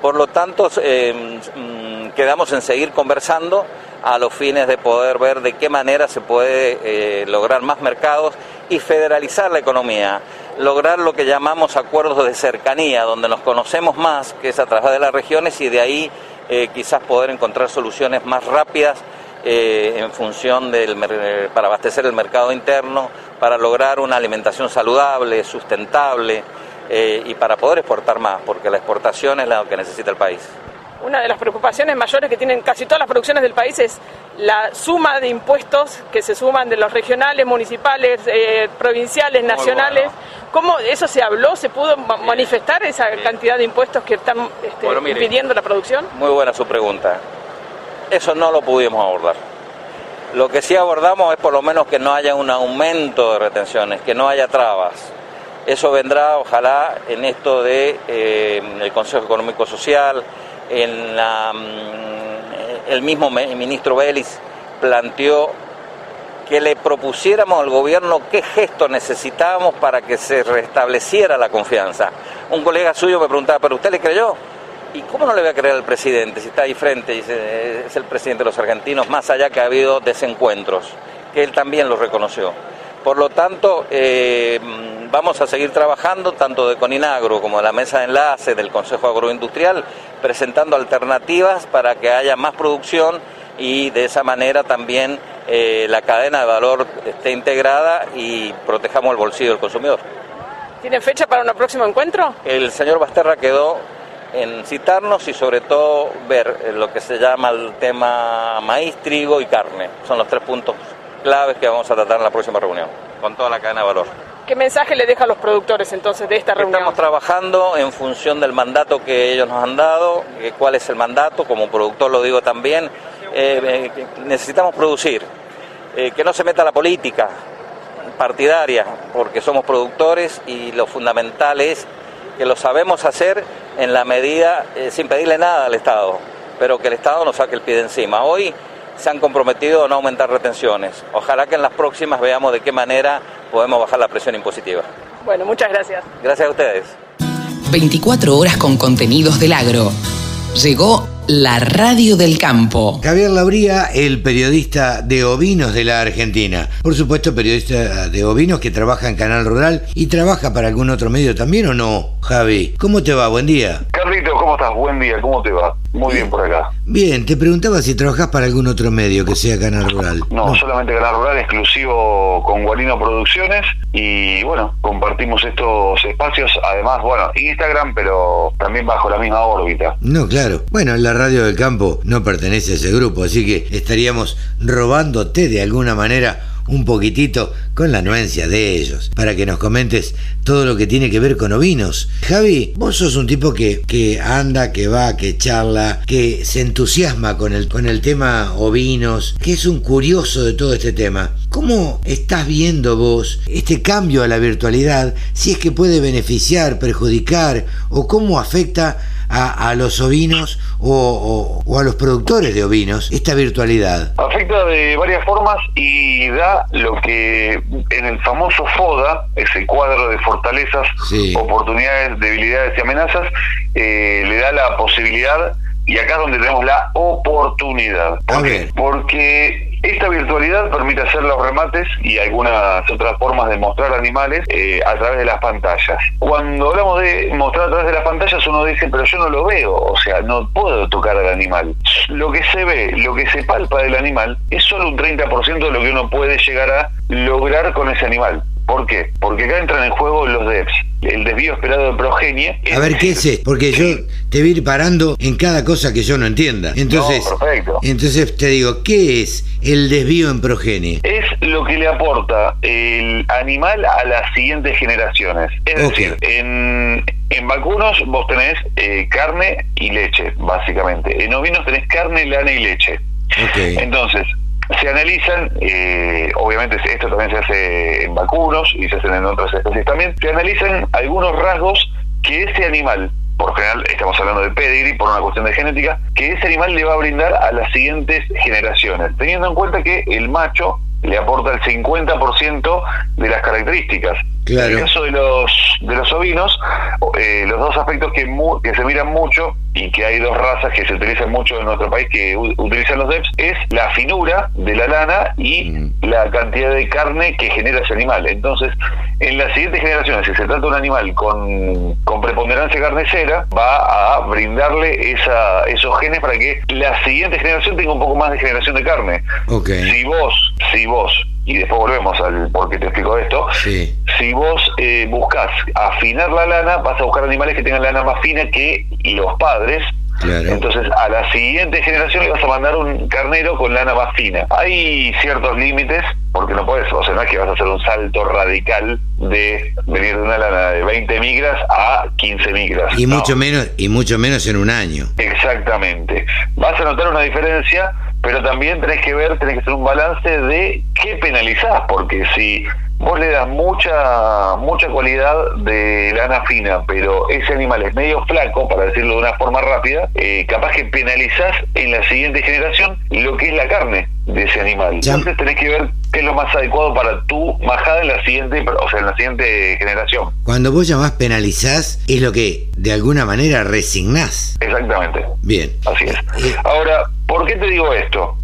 Por lo tanto, mm, quedamos en seguir conversando a los fines de poder ver de qué manera se puede lograr más mercados y federalizar la economía lograr lo que llamamos acuerdos de cercanía, donde nos conocemos más, que es a través de las regiones, y de ahí eh, quizás poder encontrar soluciones más rápidas eh, en función del para abastecer el mercado interno, para lograr una alimentación saludable, sustentable eh, y para poder exportar más, porque la exportación es lo que necesita el país una de las preocupaciones mayores que tienen casi todas las producciones del país es la suma de impuestos que se suman de los regionales, municipales, eh, provinciales, nacionales. ¿Cómo eso se habló? ¿Se pudo manifestar esa cantidad de impuestos que están este, impidiendo la producción? Muy buena su pregunta. Eso no lo pudimos abordar. Lo que sí abordamos es por lo menos que no haya un aumento de retenciones, que no haya trabas. Eso vendrá, ojalá, en esto de eh, el Consejo Económico Social, en la, mm, el mismo ministro Vélez planteó que le propusiéramos al gobierno qué gesto necesitábamos para que se restableciera la confianza. Un colega suyo me preguntaba, ¿pero usted le creyó? ¿Y cómo no le voy a creer al presidente si está ahí frente y es el presidente de los argentinos, más allá que ha habido desencuentros, que él también lo reconoció? Por lo tanto, eh, vamos a seguir trabajando tanto de Coninagro como de la mesa de enlace del Consejo Agroindustrial, presentando alternativas para que haya más producción y de esa manera también eh, la cadena de valor esté integrada y protejamos el bolsillo del consumidor. ¿Tiene fecha para un próximo encuentro? El señor Basterra quedó en citarnos y sobre todo ver lo que se llama el tema maíz, trigo y carne. Son los tres puntos claves que vamos a tratar en la próxima reunión, con toda la cadena de valor. ¿Qué mensaje le deja a los productores entonces de esta reunión? Estamos trabajando en función del mandato que ellos nos han dado, cuál es el mandato, como productor lo digo también, eh, eh, necesitamos producir, eh, que no se meta la política partidaria, porque somos productores y lo fundamental es que lo sabemos hacer en la medida, sin pedirle nada al Estado, pero que el Estado nos saque el pie de encima. Hoy se han comprometido a no aumentar retenciones. Ojalá que en las próximas veamos de qué manera podemos bajar la presión impositiva. Bueno, muchas gracias. Gracias a ustedes. 24 horas con contenidos del agro. Llegó la radio del campo. Javier Lauría, el periodista de ovinos de la Argentina. Por supuesto, periodista de ovinos que trabaja en Canal Rural y trabaja para algún otro medio también o no, Javi. ¿Cómo te va? Buen día. Carlito, ¿cómo estás? Buen día, ¿cómo te va? Muy bien por acá. Bien, te preguntaba si trabajás para algún otro medio que sea Canal Rural. No, solamente Canal Rural, exclusivo con Gualino Producciones. Y bueno, compartimos estos espacios. Además, bueno, Instagram, pero también bajo la misma órbita. No, claro. Bueno, la radio del campo no pertenece a ese grupo, así que estaríamos robándote de alguna manera un poquitito con la anuencia de ellos, para que nos comentes todo lo que tiene que ver con ovinos. Javi, vos sos un tipo que, que anda, que va, que charla, que se entusiasma con el, con el tema ovinos, que es un curioso de todo este tema. ¿Cómo estás viendo vos este cambio a la virtualidad? Si es que puede beneficiar, perjudicar o cómo afecta a, los ovinos o, a los productores de ovinos esta virtualidad? Afecta de varias formas y da lo que en el famoso FODA, ese cuadro de fortalezas, oportunidades, debilidades y amenazas, eh, le da la posibilidad y acá es donde tenemos la oportunidad. Porque esta virtualidad permite hacer los remates y algunas otras formas de mostrar animales eh, a través de las pantallas. Cuando hablamos de mostrar a través de las pantallas, uno dice, pero yo no lo veo, o sea, no puedo tocar al animal. Lo que se ve, lo que se palpa del animal, es solo un 30% de lo que uno puede llegar a lograr con ese animal. ¿Por qué? Porque acá entran en juego los DEPS, el desvío esperado de progenie. A ver, ¿qué es? Porque yo te voy a ir parando en cada cosa que yo no entienda. Entonces, perfecto. entonces te digo, ¿qué es el desvío en progenie? Es lo que le aporta el animal a las siguientes generaciones. Es decir, en, en vacunos vos tenés eh, carne y leche, básicamente. En ovinos tenés carne, lana y leche. Okay. Entonces, se analizan, eh, obviamente esto también se hace en vacunos y se hacen en otras especies también, se analizan algunos rasgos que ese animal, por general estamos hablando de pedigree por una cuestión de genética, que ese animal le va a brindar a las siguientes generaciones, teniendo en cuenta que el macho le aporta el 50% de las características. En el caso de los, de los ovinos, eh, los dos aspectos que, que se miran mucho y que hay dos razas que se utilizan mucho en nuestro país que utilizan los DEPS es la finura de la lana y mm. la cantidad de carne que genera ese animal. Entonces, en las siguientes generaciones, si se trata de un animal con, con preponderancia carnicera, va a brindarle esa, esos genes para que la siguiente generación tenga un poco más de generación de carne. Si vos, si vos y después volvemos al por qué te explico esto. Si vos eh, buscas afinar la lana, vas a buscar animales que tengan lana más fina que los padres. Entonces, a la siguiente generación le vas a mandar un carnero con lana más fina. Hay ciertos límites, porque no puedes, o sea, no es que vas a hacer un salto radical de venir de una lana de 20 migras a 15 migras. Y mucho menos y mucho menos en un año. Exactamente. Vas a notar una diferencia pero también tenés que ver, tenés que hacer un balance de qué penalizás, porque si vos le das mucha mucha cualidad de lana fina, pero ese animal es medio flaco, para decirlo de una forma rápida, eh, capaz que penalizás en la siguiente generación lo que es la carne de ese animal. Entonces tenés que ver qué es lo más adecuado para tu majada en la siguiente, o sea, en la siguiente generación. Cuando vos llamás penalizás, es lo que de alguna manera resignás. Exactamente. Bien. Así es. Eh, Ahora, ¿por qué te digo esto?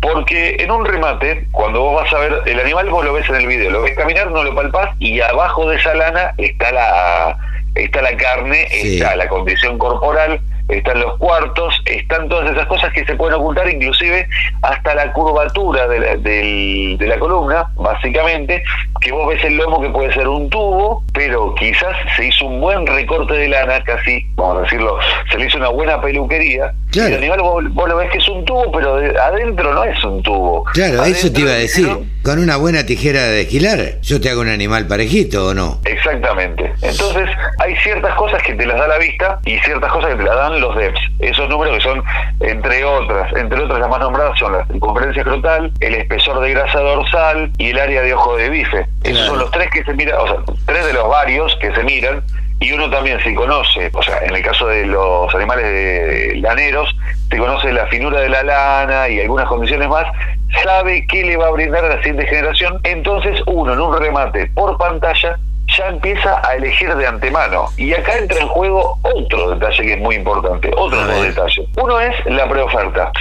Porque en un remate, cuando vos vas a ver el animal, vos lo ves en el video, lo ves caminar, no lo palpás y abajo de esa lana está la está la carne, está la condición corporal, están los cuartos, están todas esas cosas que se pueden ocultar, inclusive hasta la curvatura de la, de la columna, básicamente, que vos ves el lomo que puede ser un tubo, pero quizás se hizo un buen recorte de lana, casi, vamos a decirlo, se le hizo una buena peluquería, y el animal vos, lo ves que es un tubo, pero adentro no es un tubo. Claro, eso te iba a decir. Con una buena tijera de desquilar, yo te hago un animal parejito o no. Exactamente. Entonces, hay ciertas cosas que te las da la vista y ciertas cosas que te las dan los DEPS. Esos números que son, entre otras, entre otras las más nombradas son la circunferencia escrotal, el espesor de grasa dorsal y el área de ojo de bife. Esos son los tres que se miran, o sea, tres de los varios que se miran y uno también se conoce, o sea, en el caso de los animales de laneros, se conoce la finura de la lana y algunas condiciones más, sabe qué le va a brindar a la siguiente generación, entonces uno en un remate por pantalla ya empieza a elegir de antemano. Y acá entra en juego otro detalle que es muy importante, otro detalle. Uno es la preoferta.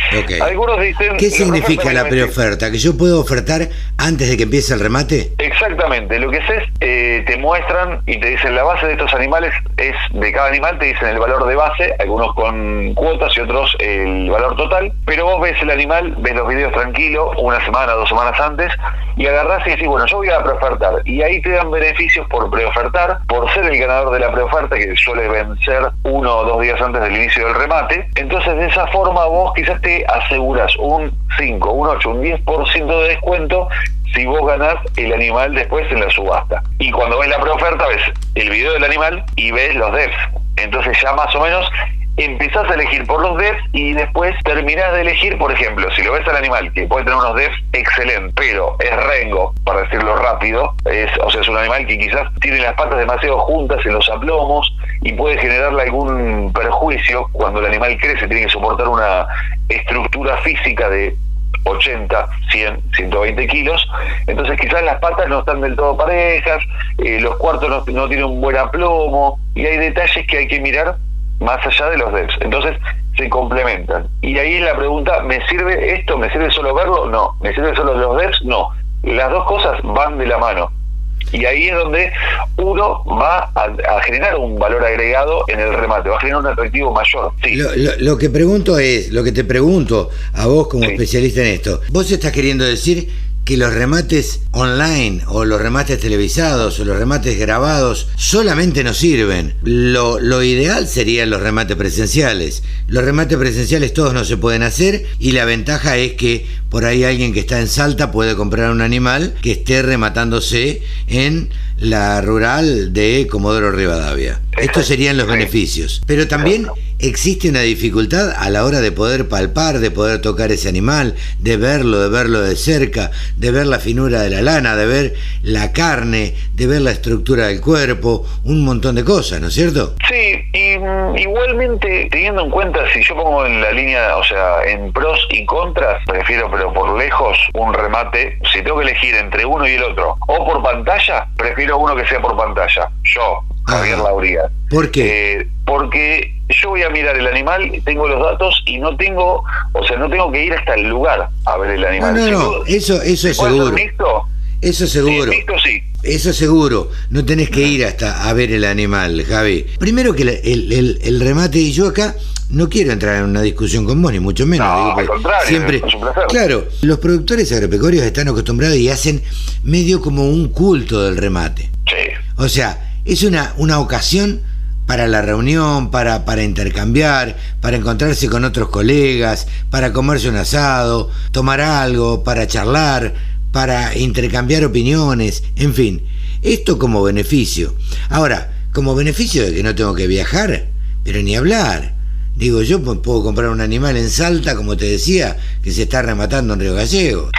Algunos dicen... ¿Qué significa la preoferta? ¿Que yo puedo ofertar antes de que empiece el remate? Exactamente. Lo que es, eh, te muestran y te dicen la base de estos animales es de cada animal, te dicen el valor de base, algunos con cuotas y otros el valor total, pero vos ves el animal, ves los videos tranquilo, una semana, dos semanas antes, y agarrás y decís, bueno, yo voy a preofertar. Y ahí te dan beneficios por preofertar, por ser el ganador de la preoferta que suele vencer uno o dos días antes del inicio del remate. Entonces de esa forma vos quizás te aseguras un 5, un 8, un 10% de descuento si vos ganás el animal después en la subasta. Y cuando ves la preoferta ves el video del animal y ves los DEFs. Entonces ya más o menos empezás a elegir por los DEFs y después terminás de elegir, por ejemplo, si lo ves al animal que puede tener unos DEFs excelentes, pero es rengo, para decirlo rápido, es, o sea, es un animal que quizás tiene las patas demasiado juntas en los aplomos y puede generarle algún perjuicio cuando el animal crece, tiene que soportar una estructura física de 80, 100, 120 kilos. Entonces quizás las patas no están del todo parejas, eh, los cuartos no, no, tienen un buen aplomo y hay detalles que hay que mirar más allá de los DEPs. Entonces se complementan. Y ahí la pregunta, ¿me sirve esto? ¿Me sirve solo verlo? No. ¿Me sirve solo los DEPs? No. Las dos cosas van de la mano. Y ahí es donde uno va a, generar un valor agregado en el remate, va a generar un atractivo mayor. Lo, que pregunto es, lo que te pregunto a vos como especialista en esto, vos estás queriendo decir que los remates online o los remates televisados o los remates grabados solamente no sirven. Lo, lo, ideal serían los remates presenciales. Los remates presenciales todos no se pueden hacer y la ventaja es que por ahí alguien que está en Salta puede comprar un animal que esté rematándose en la rural de Comodoro Rivadavia. Estos serían los beneficios. Pero también existe una dificultad a la hora de poder palpar, de poder tocar ese animal, de verlo, de verlo de cerca, de ver la finura de la lana, de ver la carne, de ver la estructura del cuerpo, un montón de cosas, ¿no es cierto? Sí, y mm, igualmente teniendo en cuenta si yo pongo en la línea, o sea, en pros y contras, prefiero pero por lejos un remate, si tengo que elegir entre uno y el otro, o por pantalla, prefiero uno que sea por pantalla, yo, Javier Lauría. ¿Por qué? Eh, porque yo voy a mirar el animal, tengo los datos y no tengo, o sea, no tengo que ir hasta el lugar a ver el animal. No, no, eso, eso es seguro. Eso seguro. sí. Eso seguro. No tenés que ir hasta a ver el animal, Javi. Primero que el, el, remate, y yo acá no quiero entrar en una discusión con vos, ni mucho menos. No, al contrario, siempre, es un placer. Claro, los productores agropecuarios están acostumbrados y hacen medio como un culto del remate. Sí. O sea, es una, una ocasión para la reunión, para, para intercambiar, para encontrarse con otros colegas, para comerse un asado, tomar algo, para charlar, para intercambiar opiniones, en fin, esto como beneficio. Ahora, como beneficio de que no tengo que viajar, pero ni hablar. Digo, yo puedo comprar un animal en Salta, como te decía, que se está rematando en Río Gallego.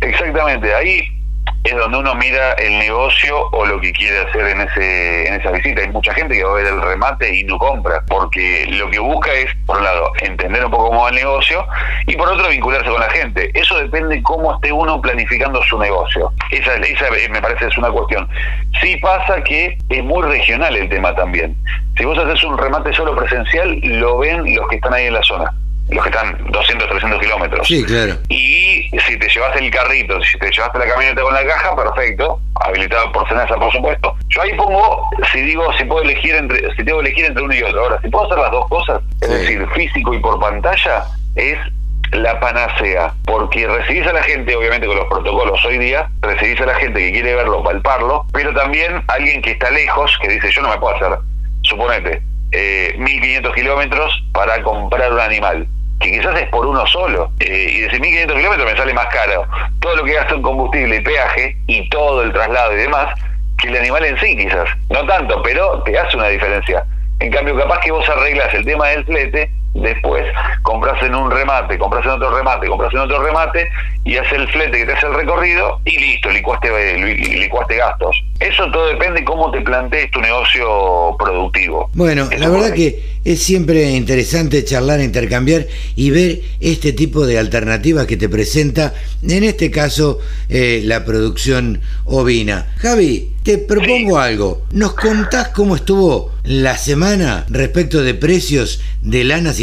Exactamente ahí es donde uno mira el negocio o lo que quiere hacer en ese en esa visita. Hay mucha gente que va a ver el remate y no compra, porque lo que busca es, por un lado, entender un poco cómo va el negocio y por otro, vincularse con la gente. Eso depende cómo esté uno planificando su negocio. Esa, esa me parece es una cuestión. Sí pasa que es muy regional el tema también. Si vos haces un remate solo presencial, lo ven los que están ahí en la zona los que están 200, 300 kilómetros. Sí, claro. Y si te llevaste el carrito, si te llevaste la camioneta con la caja, perfecto, habilitado por Senasa, por supuesto. Yo ahí pongo, si digo, si puedo elegir entre, si tengo que elegir entre uno y otro. Ahora, si puedo hacer las dos cosas, es decir, físico y por pantalla, es la panacea, porque recibís a la gente, obviamente con los protocolos hoy día, recibís a la gente que quiere verlo, palparlo, pero también alguien que está lejos, que dice, yo no me puedo hacer, suponete, eh, 1500 kilómetros para comprar un animal que quizás es por uno solo, eh, y de 1.500 kilómetros me sale más caro todo lo que gasto en combustible y peaje y todo el traslado y demás, que el animal en sí quizás. No tanto, pero te hace una diferencia. En cambio, capaz que vos arreglas el tema del flete Después compras en un remate, compras en otro remate, compras en otro remate y haces el flete que te hace el recorrido y listo, licuaste, licuaste gastos. Eso todo depende de cómo te plantees tu negocio productivo. Bueno, la verdad que es siempre interesante charlar, intercambiar y ver este tipo de alternativas que te presenta, en este caso, eh, la producción ovina. Javi, te propongo algo. ¿Nos contás cómo estuvo la semana respecto de precios de lanas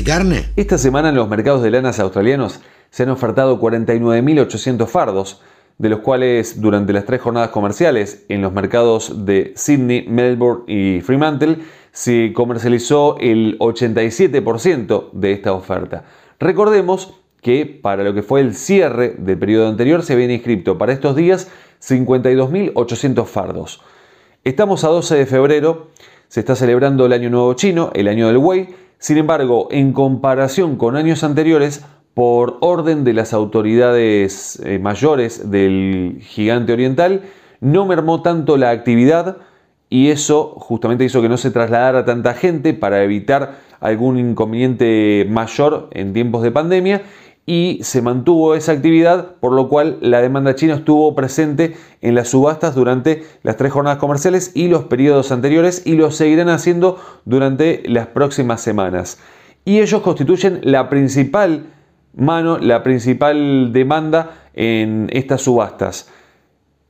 Esta semana en los mercados de lanas australianos se han ofertado 49.800 fardos, de los cuales durante las tres jornadas comerciales en los mercados de Sydney, Melbourne y Fremantle se comercializó el 87% de esta oferta. Recordemos que para lo que fue el cierre del periodo anterior se habían inscrito para estos días 52.800 fardos. Estamos a 12 de febrero, se está celebrando el Año Nuevo Chino, el Año del Wei, sin embargo, en comparación con años anteriores, por orden de las autoridades eh, mayores del gigante oriental, no mermó tanto la actividad y eso justamente hizo que no se trasladara tanta gente para evitar algún inconveniente mayor en tiempos de pandemia y se mantuvo esa actividad, por lo cual la demanda china estuvo presente en las subastas durante las tres jornadas comerciales y los periodos anteriores y lo seguirán haciendo durante las próximas semanas. Y ellos constituyen la principal mano, la principal demanda en estas subastas.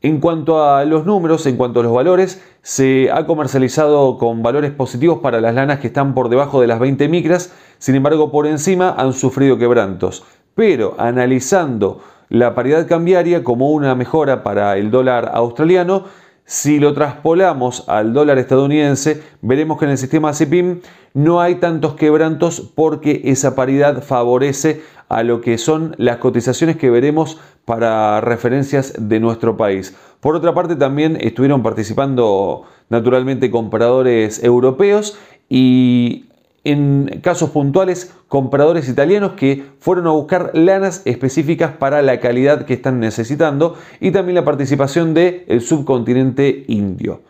En cuanto a los números, en cuanto a los valores, se ha comercializado con valores positivos para las lanas que están por debajo de las 20 micras, sin embargo por encima han sufrido quebrantos pero analizando la paridad cambiaria como una mejora para el dólar australiano, si lo traspolamos al dólar estadounidense, veremos que en el sistema CPIM no hay tantos quebrantos porque esa paridad favorece a lo que son las cotizaciones que veremos para referencias de nuestro país. Por otra parte, también estuvieron participando naturalmente compradores europeos y en casos puntuales compradores italianos que fueron a buscar lanas específicas para la calidad que están necesitando y también la participación del el subcontinente indio.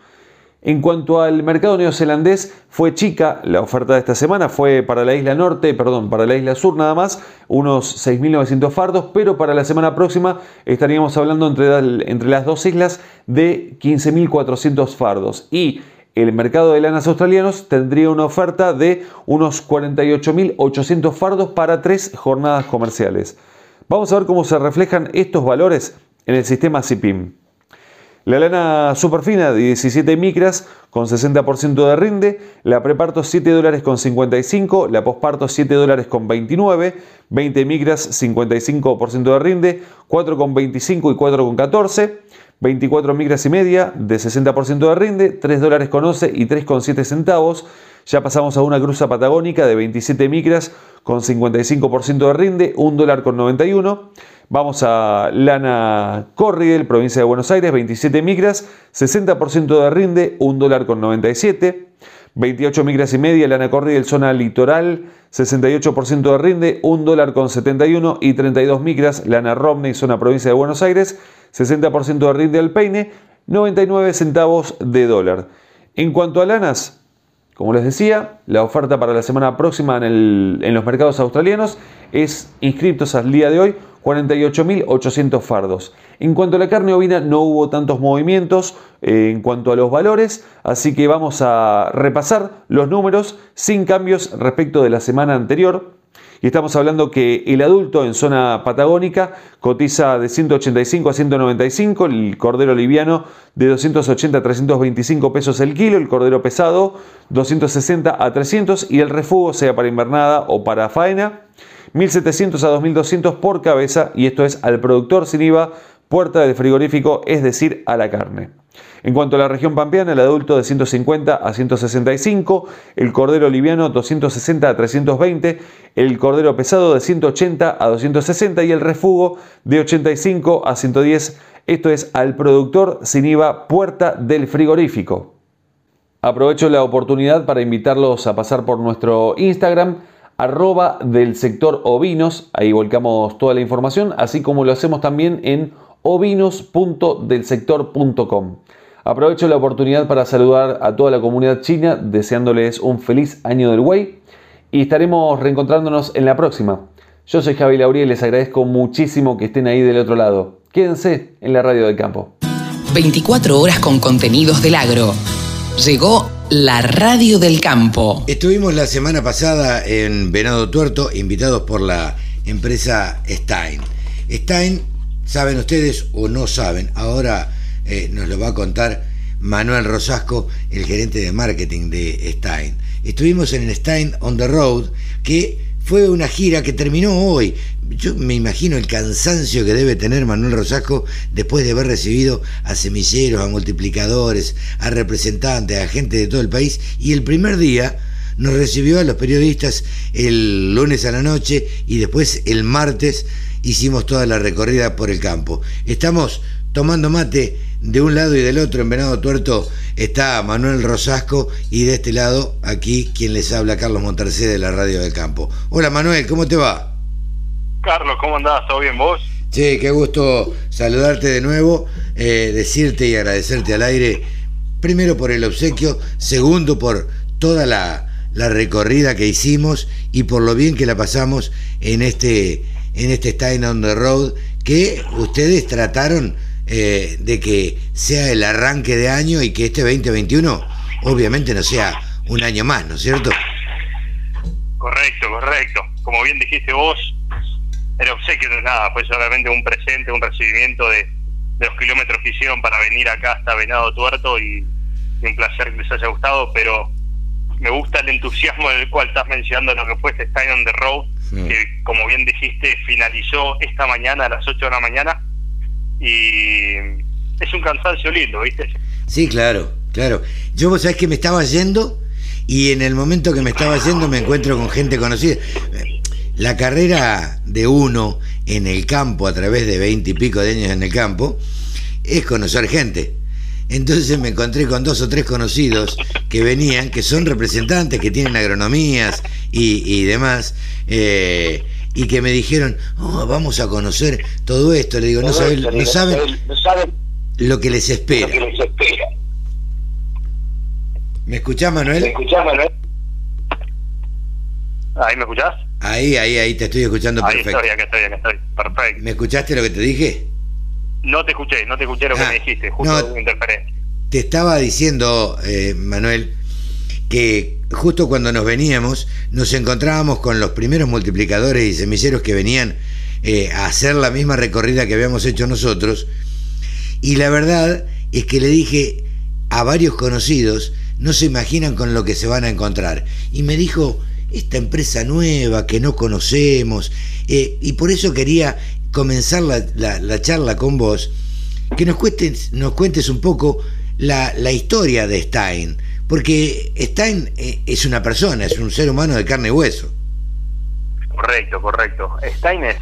En cuanto al mercado neozelandés, fue chica la oferta de esta semana, fue para la isla norte, perdón, para la isla sur nada más, unos 6.900 fardos, pero para la semana próxima estaríamos hablando entre, entre las dos islas de 15.400 fardos. Y el mercado de lanas australianos tendría una oferta de unos 48.800 fardos para tres jornadas comerciales. Vamos a ver cómo se reflejan estos valores en el sistema CIPIM. La lana superfina de 17 micras con 60% de rinde, la preparto 7 dólares con 55, la posparto 7 dólares con 29, 20 micras 55% de rinde, 4,25 y 4,14. 24 micras y media de 60% de rinde, 3 dólares con 11 y 3,7 centavos. Ya pasamos a una cruza patagónica de 27 micras con 55% de rinde, 1 dólar con 91. Vamos a lana Corriel, provincia de Buenos Aires, 27 micras, 60% de rinde, 1 dólar con 97. 28 micras y media, lana Corriel, zona litoral, 68% de rinde, 1 dólar con 71 y 32 micras, lana Romney, zona provincia de Buenos Aires, 60% de rinde al peine, 99 centavos de dólar. En cuanto a lanas, como les decía, la oferta para la semana próxima en, los mercados australianos es inscritos al día de hoy 48.800 fardos. En cuanto a la carne ovina no hubo tantos movimientos eh, en cuanto a los valores, así que vamos a repasar los números sin cambios respecto de la semana anterior. Y estamos hablando que el adulto en zona patagónica cotiza de 185 a 195, el cordero liviano de 280 a 325 pesos el kilo, el cordero pesado 260 a 300 y el refugo, sea para invernada o para faena, 1700 a 2200 por cabeza y esto es al productor sin IVA, puerta del frigorífico, es decir, a la carne. En cuanto a la región pampeana, el adulto de 150 a 165, el cordero liviano 260 a 320, el cordero pesado de 180 a 260 y el refugo de 85 a 110. Esto es al productor sin IVA puerta del frigorífico. Aprovecho la oportunidad para invitarlos a pasar por nuestro Instagram arroba del sector ovinos, ahí volcamos toda la información, así como lo hacemos también en ovinos.delsector.com. Aprovecho la oportunidad para saludar a toda la comunidad china, deseándoles un feliz año del Wei y estaremos reencontrándonos en la próxima. Yo soy Javi Lauría y les agradezco muchísimo que estén ahí del otro lado. Quédense en la radio del campo. 24 horas con contenidos del agro. Llegó la radio del campo. Estuvimos la semana pasada en Venado Tuerto, invitados por la empresa Stein. Stein, saben ustedes o no saben, ahora eh, nos lo va a contar Manuel Rosasco, el gerente de marketing de Stein. Estuvimos en el Stein on the Road, que fue una gira que terminó hoy. Yo me imagino el cansancio que debe tener Manuel Rosasco después de haber recibido a semilleros, a multiplicadores, a representantes, a gente de todo el país. Y el primer día nos recibió a los periodistas el lunes a la noche y después el martes hicimos toda la recorrida por el campo. Estamos tomando mate de un lado y del otro en Venado Tuerto está Manuel Rosasco y de este lado aquí quien les habla Carlos Montercé de la Radio del Campo. Hola Manuel, ¿cómo te va? Carlos, ¿cómo andás? ¿Todo bien vos? Sí, qué gusto saludarte de nuevo, eh, decirte y agradecerte al aire, primero por el obsequio, segundo por toda la, la, recorrida que hicimos y por lo bien que la pasamos en este, en este Stein on the Road que ustedes trataron eh, de que sea el arranque de año y que este 2021 obviamente no sea un año más, ¿no es cierto? Correcto, correcto. Como bien dijiste vos, el obsequio no es nada, fue solamente un presente, un recibimiento de, los kilómetros que hicieron para venir acá hasta Venado Tuerto y, un placer que les haya gustado, pero me gusta el entusiasmo del cual estás mencionando lo que fue este Stein on the Road, que como bien dijiste finalizó esta mañana a las 8 de la mañana y es un cansancio lindo, ¿viste? Sí, claro, claro. Yo vos sabés que me estaba yendo y en el momento que me estaba yendo me encuentro con gente conocida. La carrera de uno en el campo, a través de veinte y pico de años en el campo, es conocer gente. Entonces me encontré con dos o tres conocidos que venían, que son representantes, que tienen agronomías y, y demás. Eh, y que me dijeron, oh, vamos a conocer todo esto. Le digo, no, saben, no, saben, lo que les espera. ¿Me escuchás, Manuel? ¿Me escuchás, Manuel? ¿Ahí me escuchás? Ahí, ahí, ahí te estoy escuchando ahí perfecto. Estoy, acá estoy, acá estoy. Perfecto. ¿Me escuchaste lo que te dije? No te escuché, no te escuché lo que Ah, me dijiste, justo no. interferencia. Te estaba diciendo, eh, Manuel, que justo cuando nos veníamos nos encontrábamos con los primeros multiplicadores y semilleros que venían eh, a hacer la misma recorrida que habíamos hecho nosotros. Y la verdad es que le dije a varios conocidos no se imaginan con lo que se van a encontrar y me dijo esta empresa nueva que no conocemos eh, y por eso quería comenzar la, la- la charla con vos que nos cuentes, nos cuentes un poco la, la historia de Stein, porque Stein eh, es una persona, es un ser humano de carne y hueso. Correcto, correcto. Stein es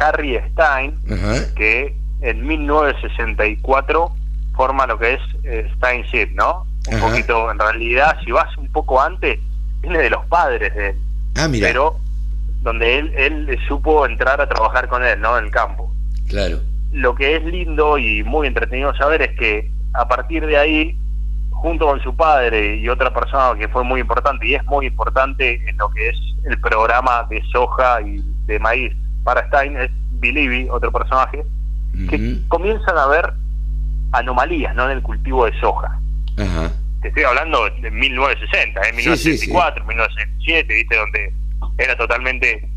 Harry Stein, Ajá. que en 1964 forma lo que es eh, Stein Ship, ¿no? Un poquito, en realidad, si vas un poco antes, viene de los padres de él, Ah, mira, pero donde él, él supo entrar a trabajar con él, ¿no? En el campo. claro. Lo que es lindo y muy entretenido saber es que a partir de ahí, junto con su padre y otra persona que fue muy importante y es muy importante en lo que es el programa de soja y de maíz para Stein, es Bilibi, otro personaje, que comienzan a ver anomalías ¿no? en el cultivo de soja. Te estoy hablando de 1960, ¿eh? 1964, 1967, ¿viste? Donde era totalmente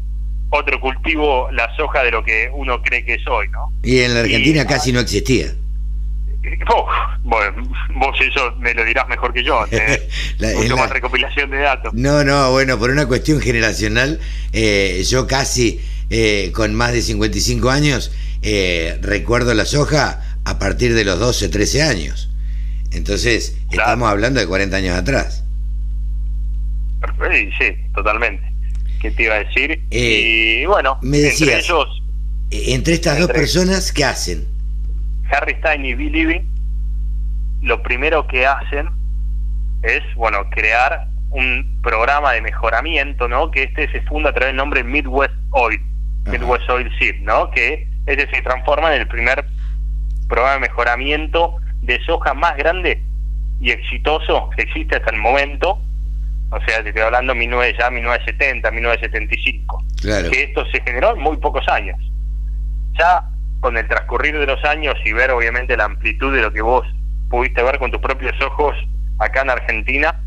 otro cultivo la soja de lo que uno cree que es hoy, ¿no? Y en la Argentina casi no existía. bueno, vos eso me lo dirás mejor que yo, mucho más recopilación de datos. No, no, bueno, por una cuestión generacional, eh, yo casi eh, con más de 55 años eh, recuerdo la soja a partir de los 12, 13 años. Entonces, estamos hablando de 40 años atrás. Sí, sí, totalmente. ¿Qué te iba a decir? y bueno, me decías, entre ellos... Entre estas dos personas, ¿qué hacen? Harry Stein y Bill Levy, lo primero que hacen es, bueno, crear un programa de mejoramiento, ¿no? Que este se funda a través del nombre Midwest Oil, Midwest Oil Seed, ¿no? Que este se transforma en el primer programa de mejoramiento de soja más grande y exitoso que existe hasta el momento. O sea, te estoy hablando de ya 1970, 1975. Claro. Que esto se generó en muy pocos años. Ya con el transcurrir de los años y ver obviamente la amplitud de lo que vos pudiste ver con tus propios ojos acá en Argentina,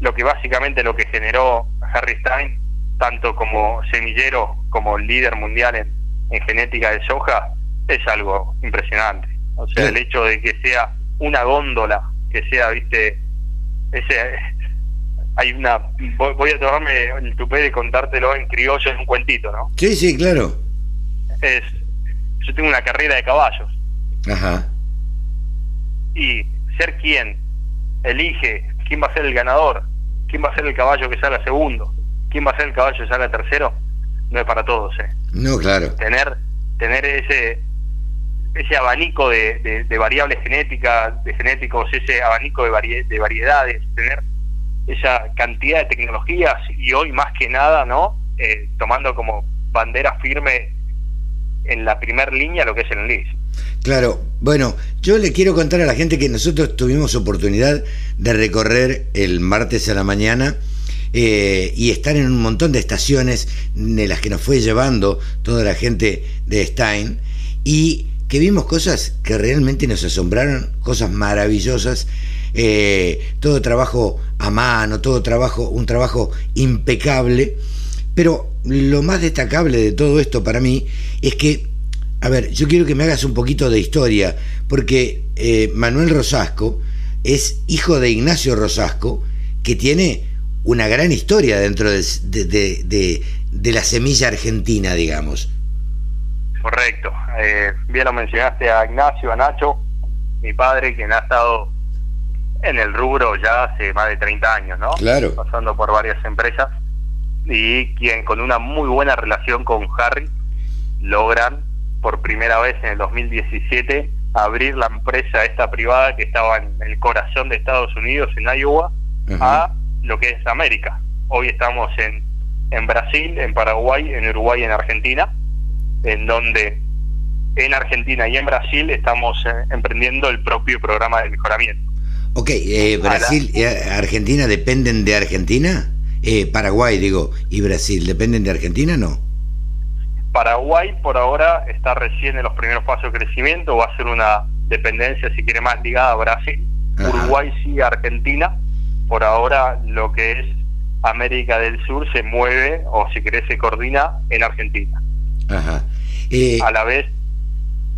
lo que básicamente lo que generó Harry Stein, tanto como semillero como líder mundial en, en genética de soja, es algo impresionante. O sea, el hecho de que sea una góndola, que sea, viste, ese hay una voy a tomarme el tupé de contártelo en criollo en un cuentito, ¿no? Sí, sí, claro. Es yo tengo una carrera de caballos. Ajá. Y ser quien elige quién va a ser el ganador, quién va a ser el caballo que salga segundo, quién va a ser el caballo que salga tercero, no es para todos, ¿eh? No, claro. Tener, tener ese ese abanico de, de, variables genéticas, de genéticos, ese abanico de, de variedades, tener esa cantidad de tecnologías y hoy más que nada, ¿no? Eh, tomando como bandera firme en la primera línea lo que es el enlace. Claro, bueno, yo le quiero contar a la gente que nosotros tuvimos oportunidad de recorrer el martes a la mañana eh, y estar en un montón de estaciones de las que nos fue llevando toda la gente de Stein y que vimos cosas que realmente nos asombraron, cosas maravillosas, eh, todo trabajo a mano, todo trabajo, un trabajo impecable, pero lo más destacable de todo esto para mí es que, a ver, yo quiero que me hagas un poquito de historia, porque eh, Manuel Rosasco es hijo de Ignacio Rosasco, que tiene una gran historia dentro de, de, la semilla argentina, digamos. Correcto. Eh, bien lo mencionaste a Ignacio, a Nacho, mi padre, quien ha estado en el rubro ya hace más de 30 años, ¿no? Claro. Pasando por varias empresas y quien con una muy buena relación con Harry logran por primera vez en el 2017 abrir la empresa esta privada que estaba en el corazón de Estados Unidos, en Iowa, a lo que es América. Hoy estamos en, en Brasil, en Paraguay, en Uruguay, en Argentina, en donde en Argentina y en Brasil estamos eh, emprendiendo el propio programa de mejoramiento. Ok, eh, Brasil y Argentina dependen de Argentina. Eh, Paraguay, digo, y Brasil, ¿dependen de Argentina no? Paraguay por ahora está recién en los primeros pasos de crecimiento, va a ser una dependencia, si quiere más, ligada a Brasil. Uruguay sí, Argentina. Por ahora lo que es América del Sur se mueve, o si querés, se coordina en Argentina. Ajá. Eh, a la vez,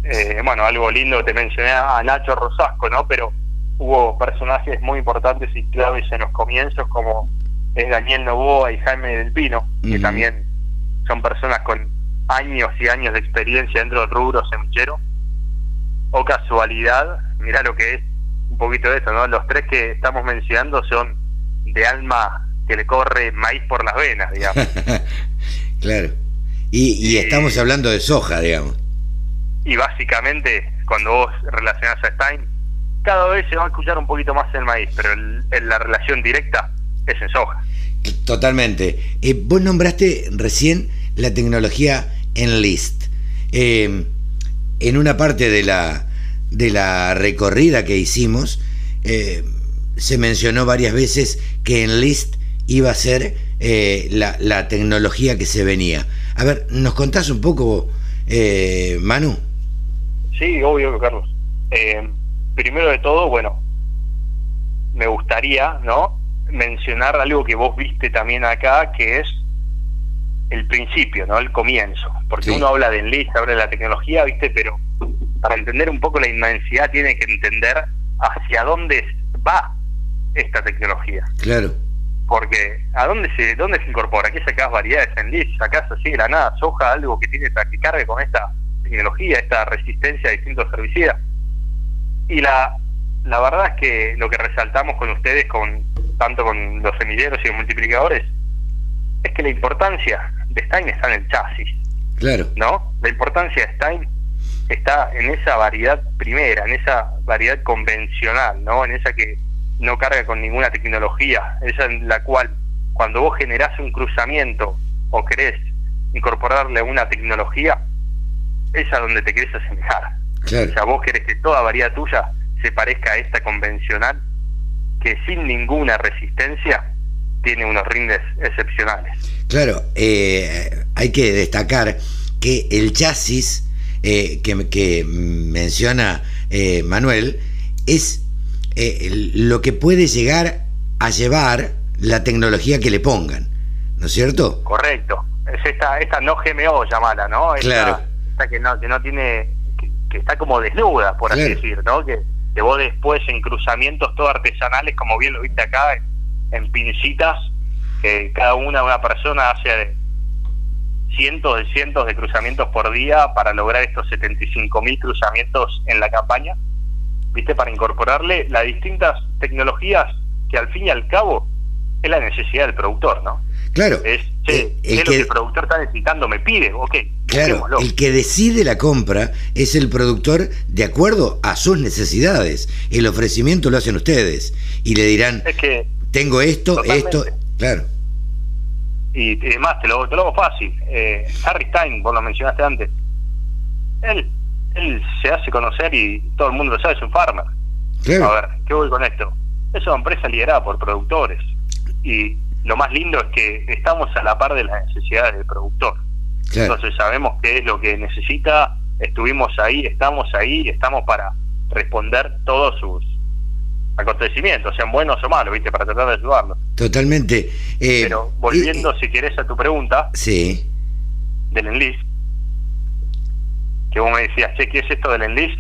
eh, bueno, algo lindo, te mencioné a Nacho Rosasco, ¿no? Pero hubo personajes muy importantes y claves en los comienzos como es Daniel Novoa y Jaime del Pino, que también son personas con años y años de experiencia dentro del rubro semillero. O casualidad, mira lo que es un poquito de esto, ¿no? Los tres que estamos mencionando son de alma que le corre maíz por las venas, digamos. claro. Y, y estamos hablando de soja, digamos. Y básicamente, cuando vos relacionás a Stein, cada vez se va a escuchar un poquito más el maíz, pero en la relación directa es en soja. Totalmente. Eh, vos nombraste recién la tecnología Enlist. Eh, en una parte de la, de la recorrida que hicimos, eh, se mencionó varias veces que Enlist iba a ser la, la, tecnología que se venía. A ver, ¿nos contás un poco eh, Manu. Sí, obvio, Carlos. Eh, primero de todo, bueno, me gustaría, ¿no? Mencionar algo que vos viste también acá, que es el principio, ¿no? El comienzo. Porque uno habla de enlist, habla de la tecnología, ¿viste? Pero para entender un poco la inmensidad tiene que entender hacia dónde va esta tecnología. Claro. Porque ¿a dónde se dónde se incorpora? ¿Qué sacás variedades en list? ¿Sacás así de la nada soja, algo que tiene que cargue con esta tecnología, esta resistencia a distintos herbicidas? Y la, la verdad es que lo que resaltamos con ustedes, con tanto con los semilleros y los multiplicadores, es que la importancia de Stein está en el chasis. Claro. ¿No? La importancia de Stein está en esa variedad primera, en esa variedad convencional, ¿no? En esa que no carga con ninguna tecnología, esa en la cual cuando vos generás un cruzamiento o querés incorporarle una tecnología, es a donde te querés asemejar. Claro. O sea, vos querés que toda variedad tuya se parezca a esta convencional, que sin ninguna resistencia tiene unos rindes excepcionales. Claro, eh, hay que destacar que el chasis eh, que, que, menciona eh, Manuel es lo que puede llegar a llevar la tecnología que le pongan, ¿no es cierto? Correcto, es esta, esta no GMO llamada, ¿no? Esta, claro. Esta que no, que no tiene, que, está como desnuda, por así decir, ¿no? Que, que después en cruzamientos todo artesanales, como bien lo viste acá, en, en pincitas, que cada una, una persona hace cientos de cientos de cruzamientos por día para lograr estos 75 mil cruzamientos en la campaña, ¿viste? Para incorporarle las distintas tecnologías que al fin y al cabo es la necesidad del productor, ¿no? Claro. Es, che, el, lo que el productor está necesitando, me pide, ok. Claro, el que decide la compra es el productor de acuerdo a sus necesidades. El ofrecimiento lo hacen ustedes y le dirán, es que, tengo esto, totalmente. esto, claro. Y, y además, te lo, te lo hago fácil. Eh, Harry Stein, vos lo mencionaste antes, él, él se hace conocer y todo el mundo lo sabe, es un farmer. Claro. A ver, ¿qué voy con esto? Es una empresa liderada por productores. Y lo más lindo es que estamos a la par de las necesidades del productor. Claro. Entonces sabemos qué es lo que necesita, estuvimos ahí, estamos ahí, estamos para responder todos sus acontecimientos, sean buenos o malos, ¿viste? Para tratar de ayudarlos. Totalmente. Eh, Pero volviendo, si querés, a tu pregunta sí. del enlist, que vos me decías, che, ¿qué es esto del enlist?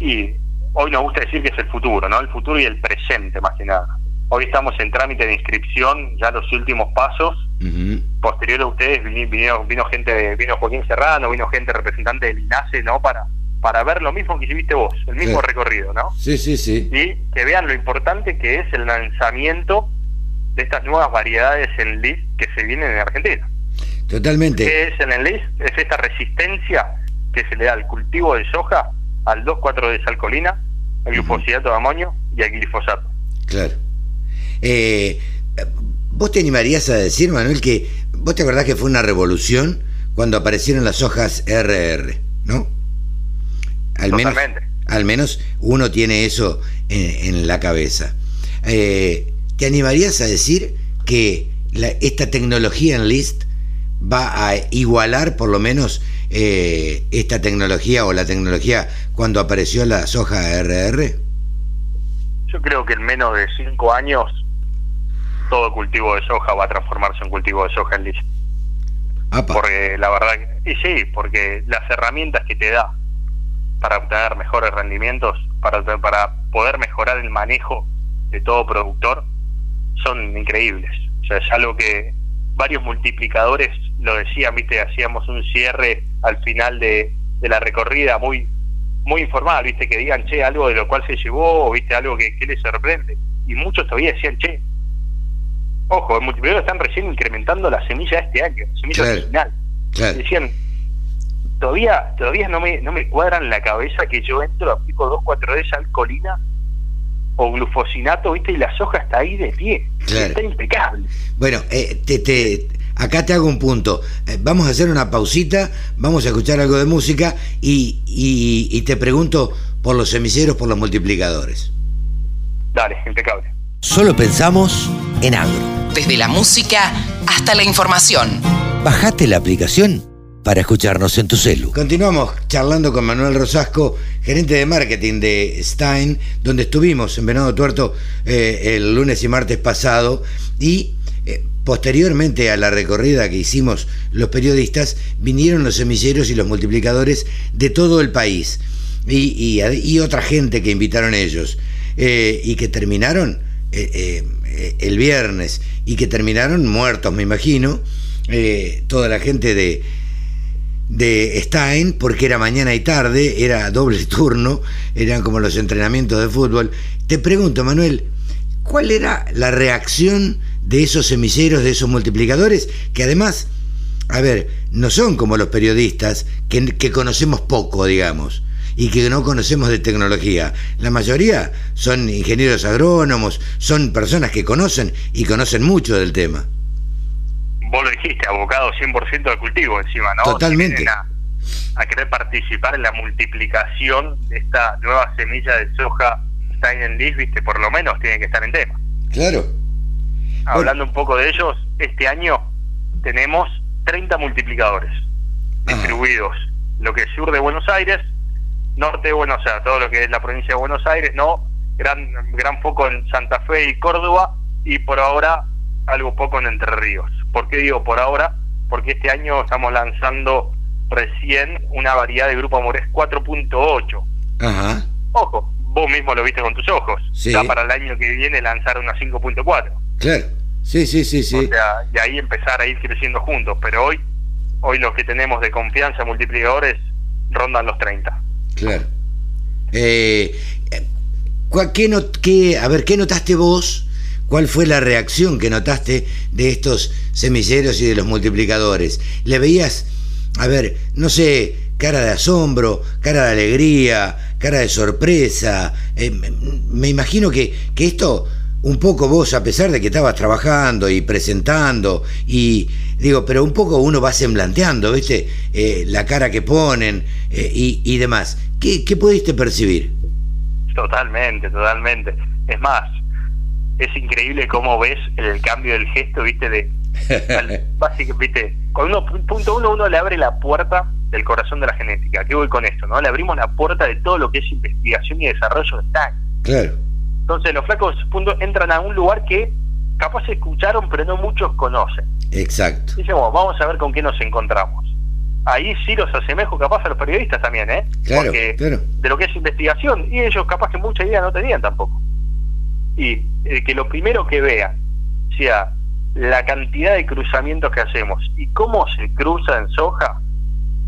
Y hoy nos gusta decir que es el futuro, ¿no? El futuro y el presente, más que nada. Hoy estamos en trámite de inscripción, ya los últimos pasos. Ujú. Posterior a ustedes vino, vino gente, vino Joaquín Serrano, vino gente representante del INASE, ¿no? Para, para ver lo mismo que hiciste vos, el mismo recorrido, ¿no? Sí, sí, sí. Y que vean lo importante que es el lanzamiento de estas nuevas variedades en list que se vienen en Argentina. Totalmente. ¿Qué es en el list? Es esta resistencia que se le da al cultivo de soja, al 2,4 de salcolina, al glufosidato de amonio y al glifosato. Claro. Eh, ¿Vos te animarías a decir, Manuel, que vos te acordás que fue una revolución cuando aparecieron las hojas RR, ¿no? Al menos, al menos uno tiene eso en, en la cabeza. Eh, ¿Te animarías a decir que la- esta tecnología en List va a igualar por lo menos eh, esta tecnología o la tecnología cuando apareció la soja RR? Yo creo que en menos de 5 años todo cultivo de soja va a transformarse en cultivo de soja en list. Apa. Porque la verdad, que- y sí, porque las herramientas que te da para obtener mejores rendimientos, para, para poder mejorar el manejo de todo productor, son increíbles. O sea, es algo que varios multiplicadores lo decían, viste, hacíamos un cierre al final de, de la recorrida muy muy informal, viste, que digan, che, algo de lo cual se llevó, o viste, algo que, que les sorprende. Y muchos todavía decían, che, ojo, el multiplicador están recién incrementando la semilla este año, la semilla Claro. original. Claro. Decían, todavía todavía no me no me cuadran la cabeza que yo entro, aplico 2,4-D alcolina o glufosinato, viste, y la soja está ahí de pie. Claro. Está impecable. Bueno, eh, te, te- acá te hago un punto. Eh, vamos a hacer una pausita, vamos a escuchar algo de música y, y- y te pregunto por los semiceros, por los multiplicadores. Dale, impecable. Solo pensamos en agro. Desde la música hasta la información. Bajate la aplicación para escucharnos en tu celu. Continuamos charlando con Manuel Rosasco, gerente de marketing de Stein, donde estuvimos en Venado Tuerto eh, el lunes y martes pasado y eh, posteriormente a la recorrida que hicimos los periodistas, vinieron los semilleros y los multiplicadores de todo el país y, y, otra gente que invitaron ellos eh, y que terminaron el viernes y que terminaron muertos, me imagino, toda la gente de de Stein, porque era mañana y tarde, era doble turno, eran como los entrenamientos de fútbol. Te pregunto, Manuel, ¿cuál era la reacción de esos semilleros, de esos multiplicadores, que además, a ver, no son como los periodistas, que, que conocemos poco, digamos, y que no conocemos de tecnología. La mayoría son ingenieros agrónomos, son personas que conocen y conocen mucho del tema vos lo dijiste, abocado 100% al cultivo encima, ¿no? Totalmente. a, querer participar en la multiplicación de esta nueva semilla de soja Stein Leaf, viste, por lo menos tienen que estar en tema. Claro. Hablando un poco de ellos, este año tenemos 30 multiplicadores distribuidos, lo que es sur de Buenos Aires, norte de Buenos Aires, todo lo que es la provincia de Buenos Aires, no, gran, gran foco en Santa Fe y Córdoba, y por ahora algo poco en Entre Ríos. ¿Por qué digo por ahora? Porque este año estamos lanzando recién una variedad de Grupo Amores 4.8. Ajá. Ojo, vos mismo lo viste con tus ojos. Sí. Ya para el año que viene lanzar una 5.4. Claro. Sí, sí, sí, sí. O sea, y ahí empezar a ir creciendo juntos. Pero hoy, hoy los que tenemos de confianza multiplicadores rondan los 30. Claro. Eh, ¿qué, a ver, ¿qué notaste vos? ¿Cuál fue la reacción que notaste de estos semilleros y de los multiplicadores? ¿Le veías, a ver, no sé, cara de asombro, cara de alegría, cara de sorpresa? Eh, me imagino que, que esto un poco vos, a pesar de que estabas trabajando y presentando, y digo, pero un poco uno va semblanteando, ¿viste? Eh, la cara que ponen eh, y, y, demás. ¿Qué, ¿Qué pudiste percibir? Totalmente, totalmente. Es más, es increíble cómo ves el cambio del gesto, viste, de básicamente, viste, con uno, punto uno, uno le abre la puerta del corazón de la genética. ¿Qué voy con esto? no Le abrimos la puerta de todo lo que es investigación y desarrollo de STAC. Claro. Entonces los flacos punto, entran a un lugar que capaz escucharon, pero no muchos conocen. Exacto. Y vamos a ver con qué nos encontramos. Ahí sí los asemejo capaz a los periodistas también, ¿eh? Claro, Porque claro. de lo que es investigación, y ellos capaz que mucha idea no tenían tampoco y eh, que lo primero que vea sea la cantidad de cruzamientos que hacemos y cómo se cruza en soja,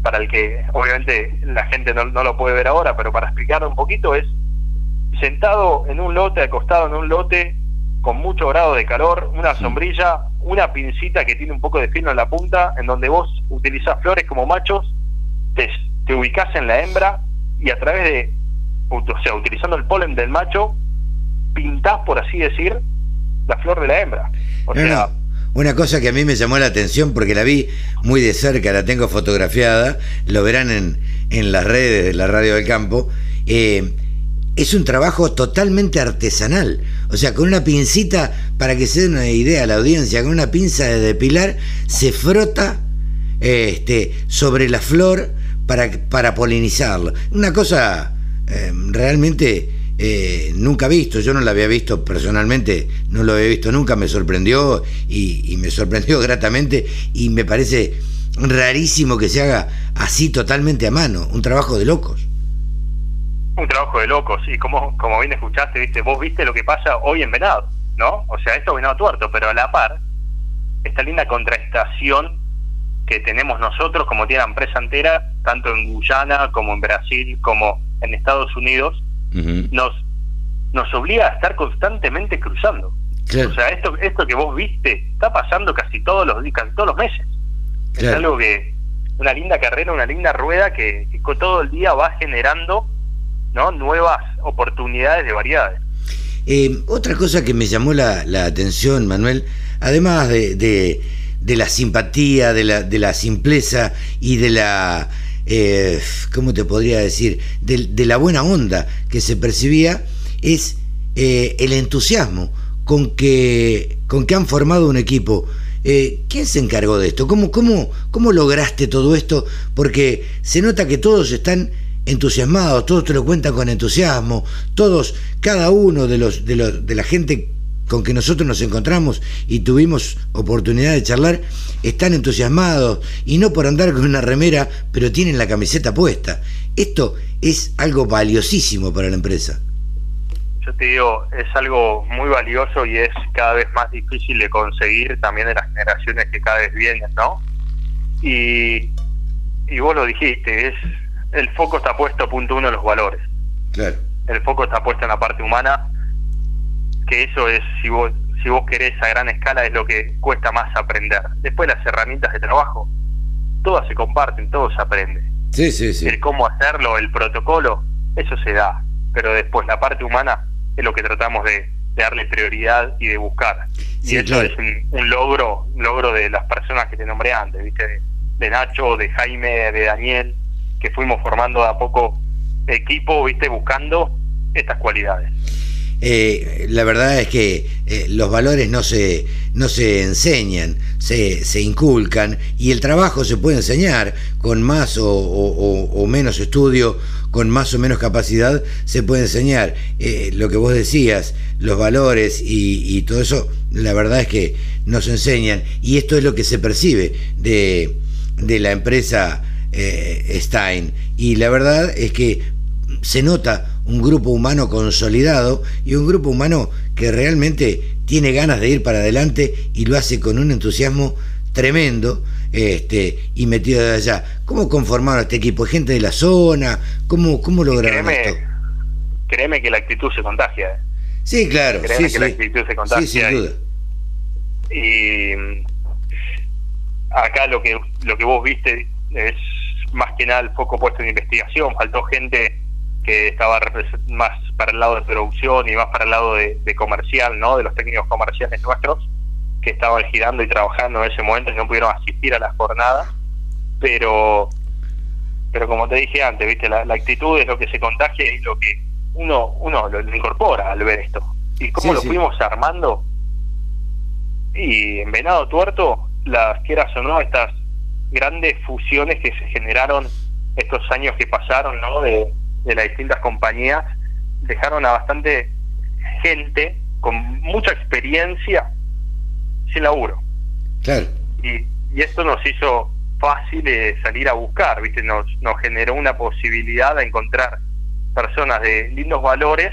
para el que obviamente la gente no, lo puede ver ahora, pero para explicarlo un poquito es sentado en un lote, acostado en un lote con mucho grado de calor, una sombrilla, una pincita que tiene un poco de filo en la punta, en donde vos utilizás flores como machos, te, te ubicás en la hembra y a través de, o sea, utilizando el polen del macho, pintás, por así decir, la flor de la hembra. O sea, Una cosa que a mí me llamó la atención porque la vi muy de cerca, la tengo fotografiada, lo verán en, en las redes de la Radio del Campo, eh, es un trabajo totalmente artesanal. O sea, con una pincita, para que se den una idea a la audiencia, con una pinza de depilar, se frota este, sobre la flor para, para polinizarlo. Una cosa eh, realmente eh, nunca visto, yo no la había visto personalmente, no lo había visto nunca, me sorprendió y, me sorprendió gratamente y me parece rarísimo que se haga así totalmente a mano, un trabajo de locos. Un trabajo de locos, y como, como bien escuchaste, viste, vos viste lo que pasa hoy en Venado, ¿no? O sea, esto es Venado Tuerto, pero a la par, esta linda contraestación que tenemos nosotros, como tiene la empresa entera, tanto en Guyana como en Brasil, como en Estados Unidos, nos, nos obliga a estar constantemente cruzando. O sea, esto, esto que vos viste está pasando casi todos los casi todos los meses. Es algo que, una linda carrera, una linda rueda que, todo el día va generando ¿no? nuevas oportunidades de variedades. Eh, otra cosa que me llamó la, la atención, Manuel, además de, de, la simpatía, de la, de la simpleza y de la eh, ¿cómo te podría decir?, de, la buena onda que se percibía, es eh, el entusiasmo con que, con que han formado un equipo ¿Quién se encargó de esto? ¿Cómo, cómo, ¿Cómo lograste todo esto? Porque se nota que todos están entusiasmados, todos te lo cuentan con entusiasmo, todos, cada uno de los, de los, de la gente con que nosotros nos encontramos y tuvimos oportunidad de charlar, están entusiasmados y no por andar con una remera, pero tienen la camiseta puesta. Esto es algo valiosísimo para la empresa. Yo te digo, es algo muy valioso y es cada vez más difícil de conseguir también de las generaciones que cada vez vienen, ¿no? Y, y vos lo dijiste, es el foco está puesto, punto uno, en los valores. Claro. El foco está puesto en la parte humana, que eso es, si vos, si vos querés a gran escala, es lo que cuesta más aprender. Después las herramientas de trabajo, todas se comparten, todo se aprende. Sí, sí, sí. El cómo hacerlo, el protocolo, eso se da. Pero después la parte humana es lo que tratamos de, darle prioridad y de buscar. y eso es un, logro, un logro de las personas que te nombré antes, ¿viste? De, de Nacho, de Jaime, de Daniel, que fuimos formando de a poco equipo, viste, buscando estas cualidades. Eh, la verdad es que eh, los valores no se, no se enseñan, se, se, inculcan y el trabajo se puede enseñar con más o, menos estudio, con más o menos capacidad, se puede enseñar. Eh, lo que vos decías, los valores y, y, todo eso, la verdad es que no se enseñan y esto es lo que se percibe de, de la empresa eh, Stein. Y la verdad es que se nota un grupo humano consolidado y un grupo humano que realmente tiene ganas de ir para adelante y lo hace con un entusiasmo tremendo este, y metido de allá. ¿Cómo conformaron este equipo? ¿Gente de la zona? ¿Cómo, cómo lograron créeme, esto? Créeme que la actitud se contagia. ¿eh? Sí, claro. Créeme sí, que la actitud se contagia. Sí, sin duda. Y, y mm, acá lo que, lo que vos viste es más que nada el foco puesto en investigación, faltó gente que estaba más para el lado de producción y más para el lado de, comercial, ¿no? De los técnicos comerciales nuestros que estaban girando y trabajando en ese momento y no pudieron asistir a las jornadas, pero pero como te dije antes, viste, la, actitud es lo que se contagia y lo que uno uno lo, incorpora al ver esto. Y cómo lo fuimos armando. Y en Venado Tuerto, las quieras o no, estas grandes fusiones que se generaron estos años que pasaron, ¿no? De, las distintas compañías, dejaron a bastante gente con mucha experiencia sin laburo. Claro. Y, y esto nos hizo fácil de salir a buscar, ¿viste? Nos, nos generó una posibilidad de encontrar personas de lindos valores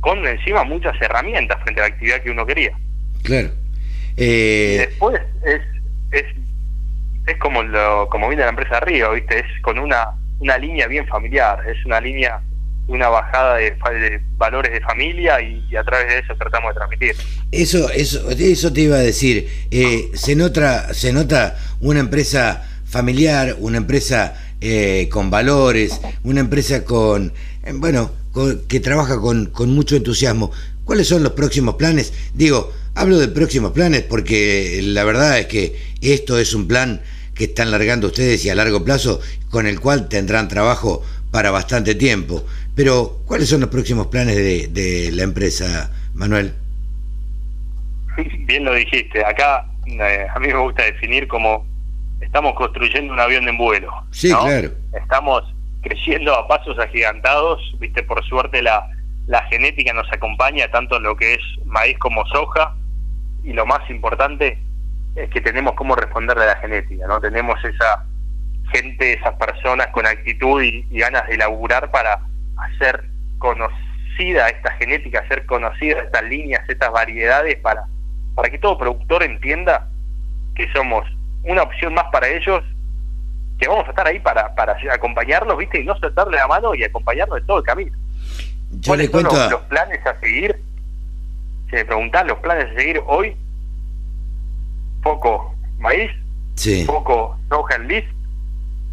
con encima muchas herramientas frente a la actividad que uno quería. Claro. Eh... Y después es, es es como lo, como viene la empresa Río, ¿viste? Es con una, una línea bien familiar, es una línea, una bajada de, valores de familia y, a través de eso tratamos de transmitir. Eso, eso, eso te iba a decir. Eh, se nota, se nota una empresa familiar, una empresa eh, con valores, una empresa con, eh, bueno, que trabaja con, con mucho entusiasmo. ¿Cuáles son los próximos planes? Digo, hablo de próximos planes porque la verdad es que esto es un plan que están largando ustedes y a largo plazo, con el cual tendrán trabajo para bastante tiempo. Pero, ¿cuáles son los próximos planes de, la empresa, Manuel? Bien lo dijiste, acá eh, a mí me gusta definir como estamos construyendo un avión en vuelo. Sí, claro. Estamos creciendo a pasos agigantados, viste, por suerte la, la genética nos acompaña tanto en lo que es maíz como soja, y lo más importante, es que tenemos cómo responderle a la genética, ¿no? Tenemos esa gente, esas personas con actitud y, ganas de laburar para hacer conocida esta genética, hacer conocidas estas líneas, estas variedades, para, para que todo productor entienda que somos una opción más para ellos, que vamos a estar ahí para, para acompañarlos, ¿viste? Y no soltarle la mano y acompañarlos en todo el camino. ¿Cuáles son los, planes a seguir? Si me preguntás los planes a seguir hoy, poco maíz, poco soja en lis,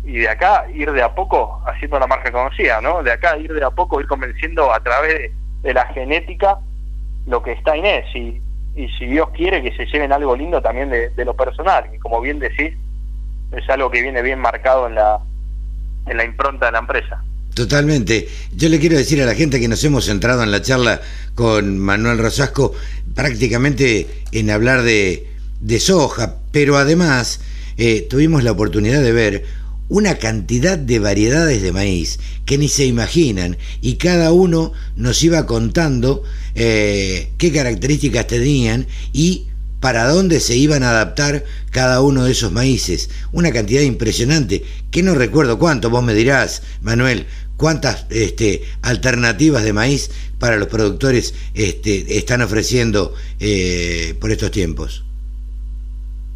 y de acá ir de a poco haciendo la marca conocida, ¿no? De acá ir de a poco, ir convenciendo a través de, la genética lo que está en y, y si Dios quiere que se lleven algo lindo también de, lo personal, y como bien decís, es algo que viene bien marcado en la, en la impronta de la empresa. Totalmente. Yo le quiero decir a la gente que nos hemos centrado en la charla con Manuel Rosasco prácticamente en hablar de, soja, pero además eh, tuvimos la oportunidad de ver una cantidad de variedades de maíz que ni se imaginan y cada uno nos iba contando eh, qué características tenían y para dónde se iban a adaptar cada uno de esos maíces. Una cantidad impresionante, que no recuerdo cuánto, vos me dirás, Manuel, cuántas este, alternativas de maíz para los productores este, están ofreciendo eh, por estos tiempos.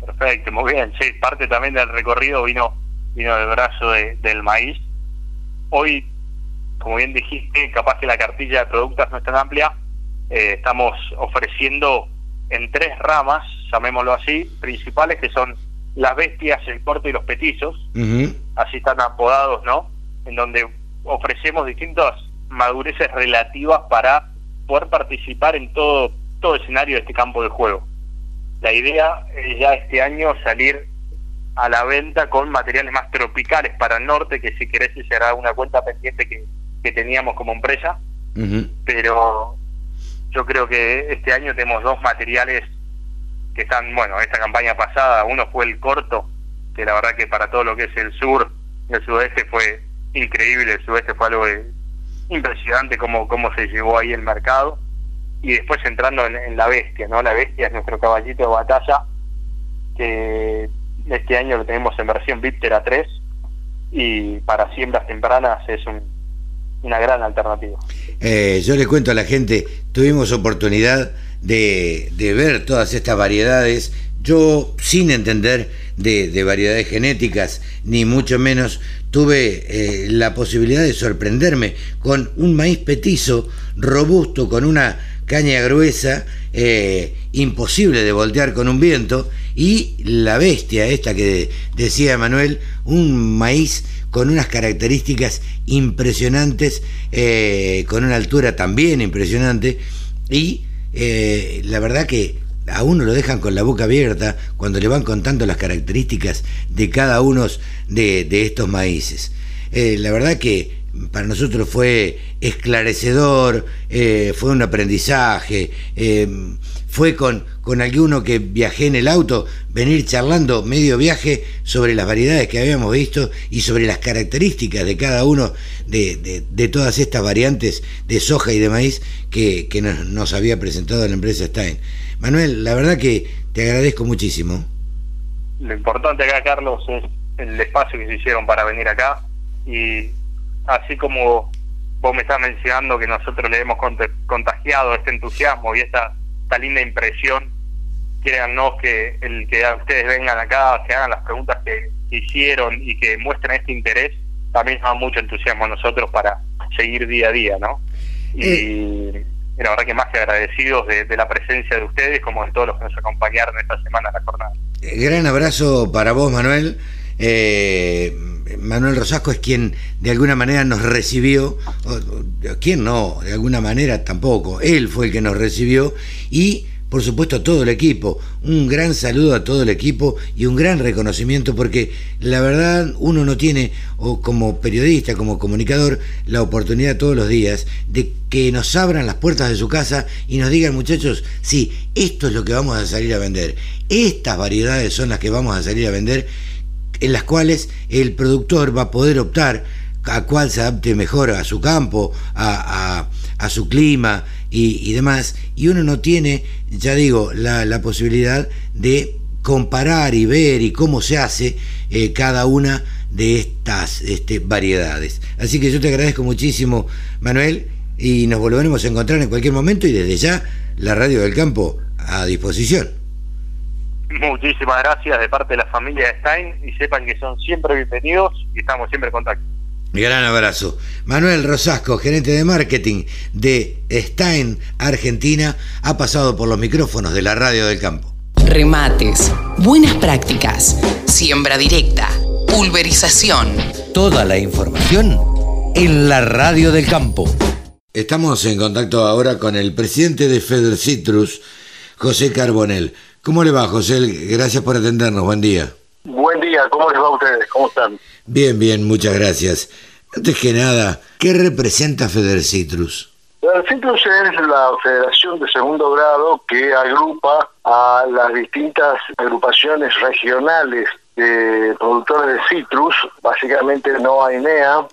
Perfecto, muy bien. Sí, parte también del recorrido vino, vino del brazo del maíz. Hoy, como bien dijiste, capaz que la cartilla de productos no es tan amplia, eh, estamos ofreciendo en tres ramas, llamémoslo así, principales, que son las bestias, el corto y los petizos, así están apodados, ¿no? En donde ofrecemos distintas madureces relativas para poder participar en todo, todo escenario de este campo de juego. La idea es ya este año salir a la venta con materiales más tropicales para el norte, que si querés será una cuenta pendiente que, que teníamos como empresa, pero yo creo que este año tenemos dos materiales que están, bueno, esta campaña pasada, uno fue el corto, que la verdad que para todo lo que es el sur el sudeste fue increíble, el sudeste fue algo impresionante como cómo se llevó ahí el mercado, y después entrando en, la bestia, ¿no? La bestia es nuestro caballito de batalla, que este año lo tenemos en versión Viptera 3, y para siembras tempranas es un, una gran alternativa. Eh, yo le cuento a la gente, tuvimos oportunidad de, ver todas estas variedades, yo sin entender de, variedades genéticas, ni mucho menos, tuve eh, la posibilidad de sorprenderme con un maíz petizo, robusto, con una caña gruesa, eh, imposible de voltear con un viento, y la bestia esta que decía Manuel, un maíz con unas características impresionantes, eh, con una altura también impresionante, y eh, la verdad que a uno lo dejan con la boca abierta cuando le van contando las características de cada uno de, estos maíces. Eh, la verdad que para nosotros fue esclarecedor, fue un aprendizaje, fue con, con alguno que viajé en el auto, venir charlando medio viaje sobre las variedades que habíamos visto y sobre las características de cada uno de, de, todas estas variantes de soja y de maíz que, que nos, había presentado la empresa Stein. Manuel, la verdad que te agradezco muchísimo. Lo importante acá, Carlos, es el espacio que se hicieron para venir acá y así como vos me estás mencionando que nosotros le hemos contagiado este entusiasmo y esta esta linda impresión. Créannos que el que ustedes vengan acá, que hagan las preguntas que hicieron y que muestren este interés, también nos da mucho entusiasmo a nosotros para seguir día a día, ¿no? Y, eh. la verdad que más que agradecidos de, la presencia de ustedes como de todos los que nos acompañaron esta semana en la jornada. Eh, gran abrazo para vos, Manuel. Eh, Manuel Rosasco es quien de alguna manera nos recibió, ¿quién no? De alguna manera tampoco, él fue el que nos recibió y por supuesto todo el equipo, un gran saludo a todo el equipo y un gran reconocimiento porque la verdad uno no tiene, o como periodista, como comunicador, la oportunidad todos los días de que nos abran las puertas de su casa y nos digan muchachos, sí, esto es lo que vamos a salir a vender, estas variedades son las que vamos a salir a vender en las cuales el productor va a poder optar a cuál se adapte mejor a su campo, a, su clima y, demás, y uno no tiene, ya digo, la, posibilidad de comparar y ver y cómo se hace eh, cada una de estas este, variedades. Así que yo te agradezco muchísimo, Manuel, y nos volveremos a encontrar en cualquier momento y desde ya la radio del campo a disposición. Muchísimas gracias de parte de la familia Stein y sepan que son siempre bienvenidos y estamos siempre en contacto. Gran abrazo. Manuel Rosasco, gerente de marketing de Stein Argentina, ha pasado por los micrófonos de la radio del campo. Remates, buenas prácticas, siembra directa, pulverización. Toda la información en la radio del campo. Estamos en contacto ahora con el presidente de Feder Citrus, José Carbonel. ¿Cómo le va, José? Gracias por atendernos. Buen día. Buen día. ¿Cómo les va a ustedes? ¿Cómo están? Bien, bien. Muchas gracias. Antes que nada, ¿qué representa Federcitrus? Federcitrus es la federación de segundo grado que agrupa a las distintas agrupaciones regionales de productores de citrus, básicamente NOA y NEA,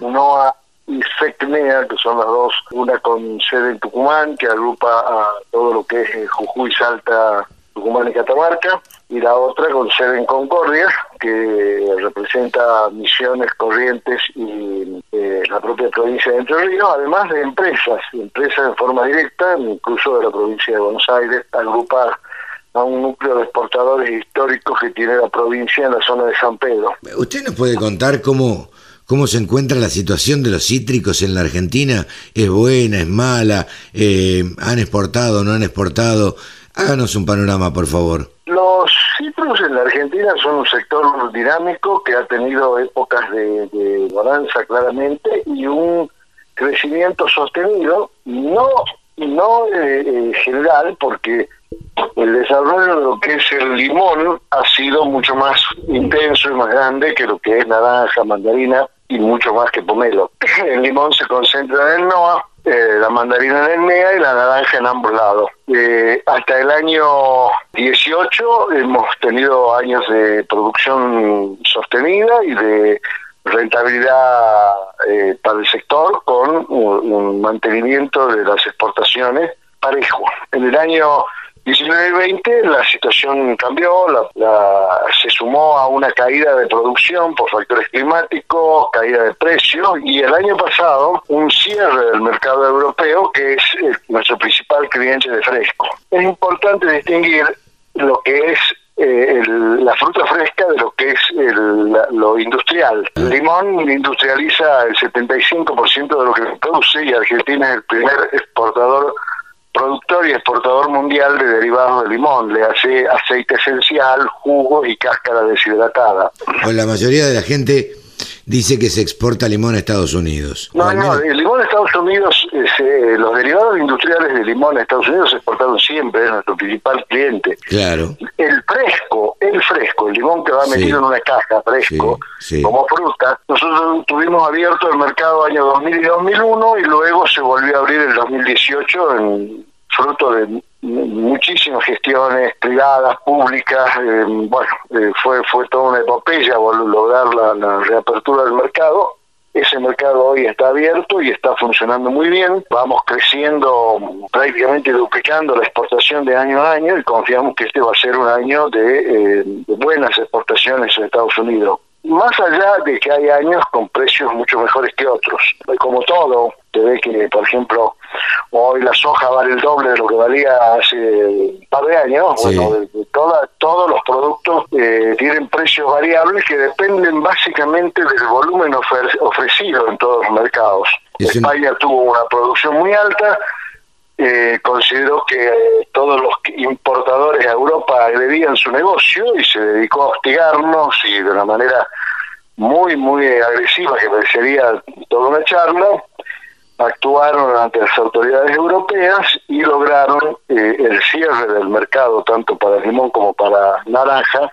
NOA y FECNEA, que son las dos, una con sede en Tucumán, que agrupa a todo lo que es eh, Jujuy, Salta, Tucumán y Catamarca, y la otra con sede en Concordia, que representa Misiones, Corrientes y eh, la propia provincia de Entre Ríos, además de empresas, empresas en forma directa, incluso de la provincia de Buenos Aires, agrupa a un núcleo de exportadores históricos que tiene la provincia en la zona de San Pedro. ¿Usted nos puede contar cómo, cómo se encuentra la situación de los cítricos en la Argentina? ¿Es buena, es mala? Eh, ¿Han exportado, no han exportado? Háganos un panorama, por favor. Los cítricos en la Argentina son un sector dinámico que ha tenido épocas de, de bonanza claramente y un crecimiento sostenido, no, no eh, eh, general, porque el desarrollo de lo que es el limón ha sido mucho más intenso y más grande que lo que es naranja, mandarina y mucho más que pomelo. El limón se concentra en el NOA, eh, la mandarina en el NEA y la naranja en ambos lados. Eh, hasta el año 18 hemos tenido años de producción sostenida y de rentabilidad eh, para el sector con un mantenimiento de las exportaciones parejo. En el año 19 y 20 la situación cambió, la, se sumó a una caída de producción por factores climáticos, caída de precios y el año pasado un cierre del mercado europeo que es eh, nuestro principal cliente de fresco. Es importante distinguir lo que es eh, la fruta fresca de lo que es lo industrial. El limón industrializa el 75% de lo que produce y Argentina es el primer exportador productor y exportador mundial de derivados de limón, le hace aceite esencial, jugo y cáscara deshidratada. Pues la mayoría de la gente dice que se exporta limón a Estados Unidos. No, no, el limón a Estados Unidos, eh, los derivados industriales de limón a Estados Unidos se exportaron siempre, es nuestro principal cliente. Claro. El fresco, el fresco, el limón que va metido en una caja fresco, como fruta, nosotros tuvimos abierto el mercado año 2000 y 2001 y luego se volvió a abrir en 2018 en fruto de muchísimas gestiones privadas, públicas, eh, bueno, eh, fue fue toda una epopeya lograr la, reapertura del mercado. Ese mercado hoy está abierto y está funcionando muy bien. Vamos creciendo, prácticamente duplicando la exportación de año a año y confiamos que este va a ser un año de, eh, buenas exportaciones en Estados Unidos más allá de que hay años con precios mucho mejores que otros. Como todo, te ve que, por ejemplo, hoy la soja vale el doble de lo que valía hace un par de años. Bueno, toda, todos los productos eh, tienen precios variables que dependen básicamente del volumen ofrecido en todos los mercados. España tuvo una producción muy alta, eh, consideró que todos los importadores a Europa agredían su negocio y se dedicó a hostigarnos y de una manera muy, muy agresiva, que merecería toda una charla, actuaron ante las autoridades europeas y lograron eh, el cierre del mercado, tanto para limón como para naranja,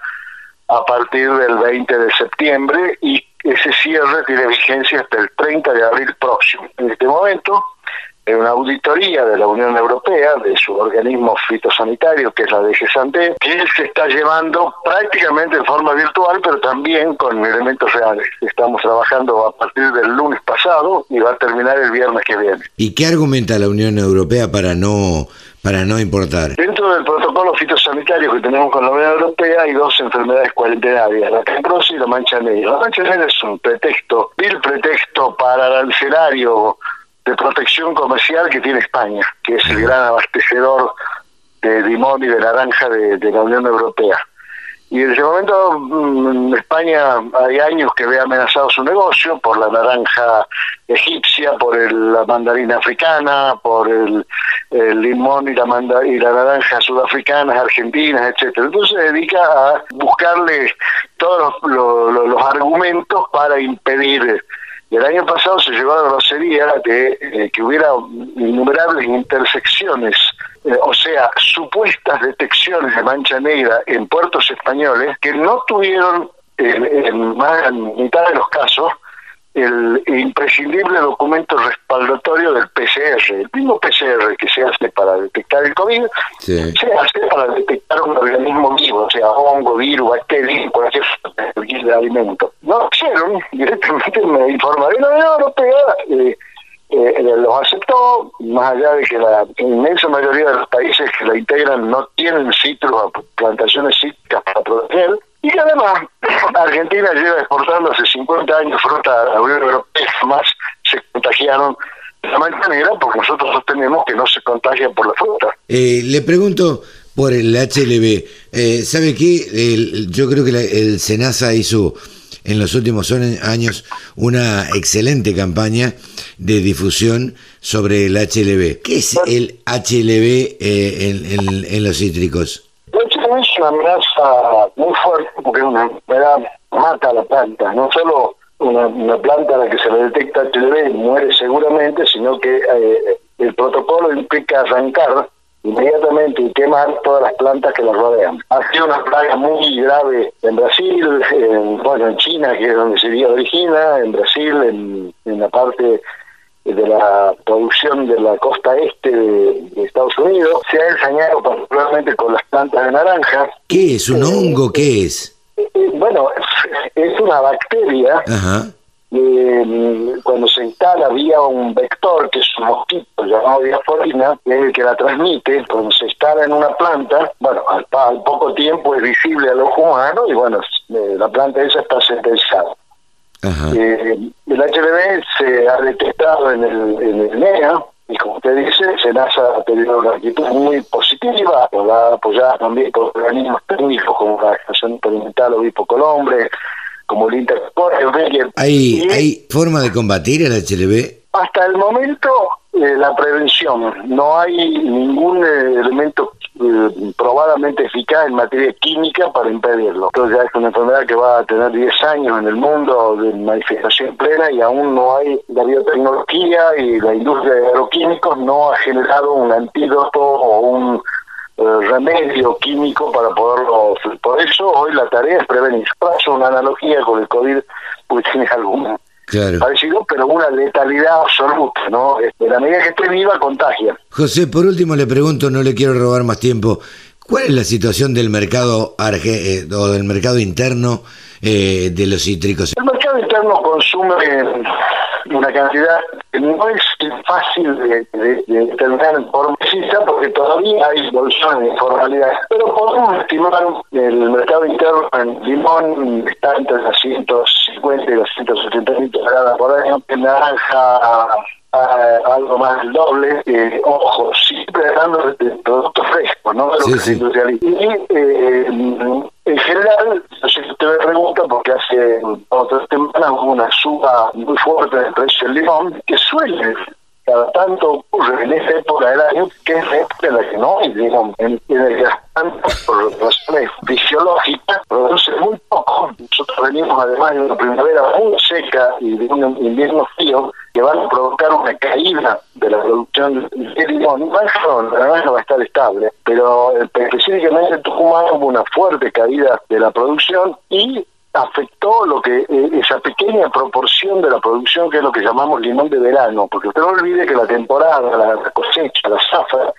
a partir del 20 de septiembre y ese cierre tiene vigencia hasta el 30 de abril próximo. En este momento, en una auditoría de la Unión Europea, de su organismo fitosanitario, que es la DGSANTE, que se está llevando prácticamente en forma virtual, pero también con elementos reales. Estamos trabajando a partir del lunes pasado y va a terminar el viernes que viene. ¿Y qué argumenta la Unión Europea para no para no importar? Dentro del protocolo fitosanitario que tenemos con la Unión Europea hay dos enfermedades cuarentenarias, la cancrosis y la mancha negra. La mancha negra es un pretexto, vil pretexto para arancelario de protección comercial que tiene España, que es el gran abastecedor de limón y de naranja de, la Unión Europea. Y en ese momento en mm, España hay años que ve amenazado su negocio por la naranja egipcia, por la mandarina africana, por el, limón y la, y la naranja sudafricanas, argentinas, etcétera. Entonces se dedica a buscarle todos los argumentos para impedir y el año pasado se llevó a la grosería de eh, que hubiera innumerables intersecciones, eh, o sea, supuestas detecciones de mancha negra en puertos españoles que no tuvieron, en, más, mitad de los casos, el imprescindible documento respaldatorio del PCR. El mismo PCR que se hace para detectar el COVID se hace para detectar un organismo vivo, o sea, hongo, virus, bacteria, cualquier de alimento. No lo hicieron, directamente me informaron, no, no, no pega. Eh, eh, los aceptó, más allá de que la inmensa mayoría de los países que la integran no tienen citros, plantaciones cítricas para proteger, y además Argentina lleva exportando hace 50 años fruta a la Unión Europea, jamás se contagiaron la manera porque nosotros sostenemos que no se contagian por la fruta. Eh, le pregunto por el HLB, eh, ¿sabe qué? yo creo que el SENASA hizo en los últimos años una excelente campaña de difusión sobre el HLB. ¿Qué es el HLB eh, en los cítricos? Es una amenaza muy fuerte porque una enfermedad mata a la planta, no solo una, planta a la que se le detecta HLV muere seguramente, sino que eh, el protocolo implica arrancar inmediatamente y quemar todas las plantas que la rodean. Ha sido una plaga muy grave en Brasil, en, bueno, en China, que es donde se origina, en Brasil, en, en la parte de la producción de la costa este de, Estados Unidos. Se ha ensañado particularmente con las plantas de naranja. ¿Qué es? ¿Un hongo? ¿Qué es? Eh, bueno, es una bacteria. cuando se instala vía un vector, que es un mosquito llamado diaforina, que es el que la transmite, cuando se instala en una planta, bueno, al, poco tiempo es visible al ojo humano y bueno, eh, la planta esa está sentenciada. Eh, el HLV se ha detectado en el, en el NEA, y como usted dice, SENASA ha tenido una actitud muy positiva, apoyada también por organismos técnicos como la Estación Experimental Obispo Colombre, como el Interpol, ¿Hay, ¿Hay forma de combatir el HLV? Hasta el momento, eh, la prevención. No hay ningún eh, elemento eh, probadamente eficaz en materia química para impedirlo. Entonces ya es una enfermedad que va a tener 10 años en el mundo de manifestación plena y aún no hay la biotecnología y la industria de agroquímicos no ha generado un antídoto o un remedio químico para poderlo... Por eso hoy la tarea es prevenir. Paso una analogía con el COVID, porque tiene algún parecido, pero una letalidad absoluta, ¿no? De la medida que esté viva, contagia. José, por último le pregunto, no le quiero robar más tiempo, ¿cuál es la situación del mercado arge eh, o del mercado interno eh, de los cítricos? El mercado interno consume una cantidad que no es fácil de, determinar en forma precisa porque todavía hay evolución de informalidad. Pero podemos estimar el mercado interno en limón está entre las 150 y las 170 mil toneladas por año, en naranja algo más del doble, eh, ojo, siempre hablando de, productos frescos, no de lo que se industrializa. Y eh, en general, no sé si usted me pregunta, porque hace otras semanas hubo una suba muy fuerte del precio del limón, que suele tanto ocurre en esa época del año, que es la en la que no limón, en, en el que por razones fisiológicas, produce muy poco. Nosotros venimos además de una primavera muy seca y de un invierno frío, que van a provocar una caída de la producción de limón. La naranja va a estar estable, pero específicamente en Tucumán hubo una fuerte caída de la producción y afectó lo que eh, esa pequeña proporción de la producción que es lo que llamamos limón de verano, porque usted no olvide que la temporada, la, cosecha, la zafra,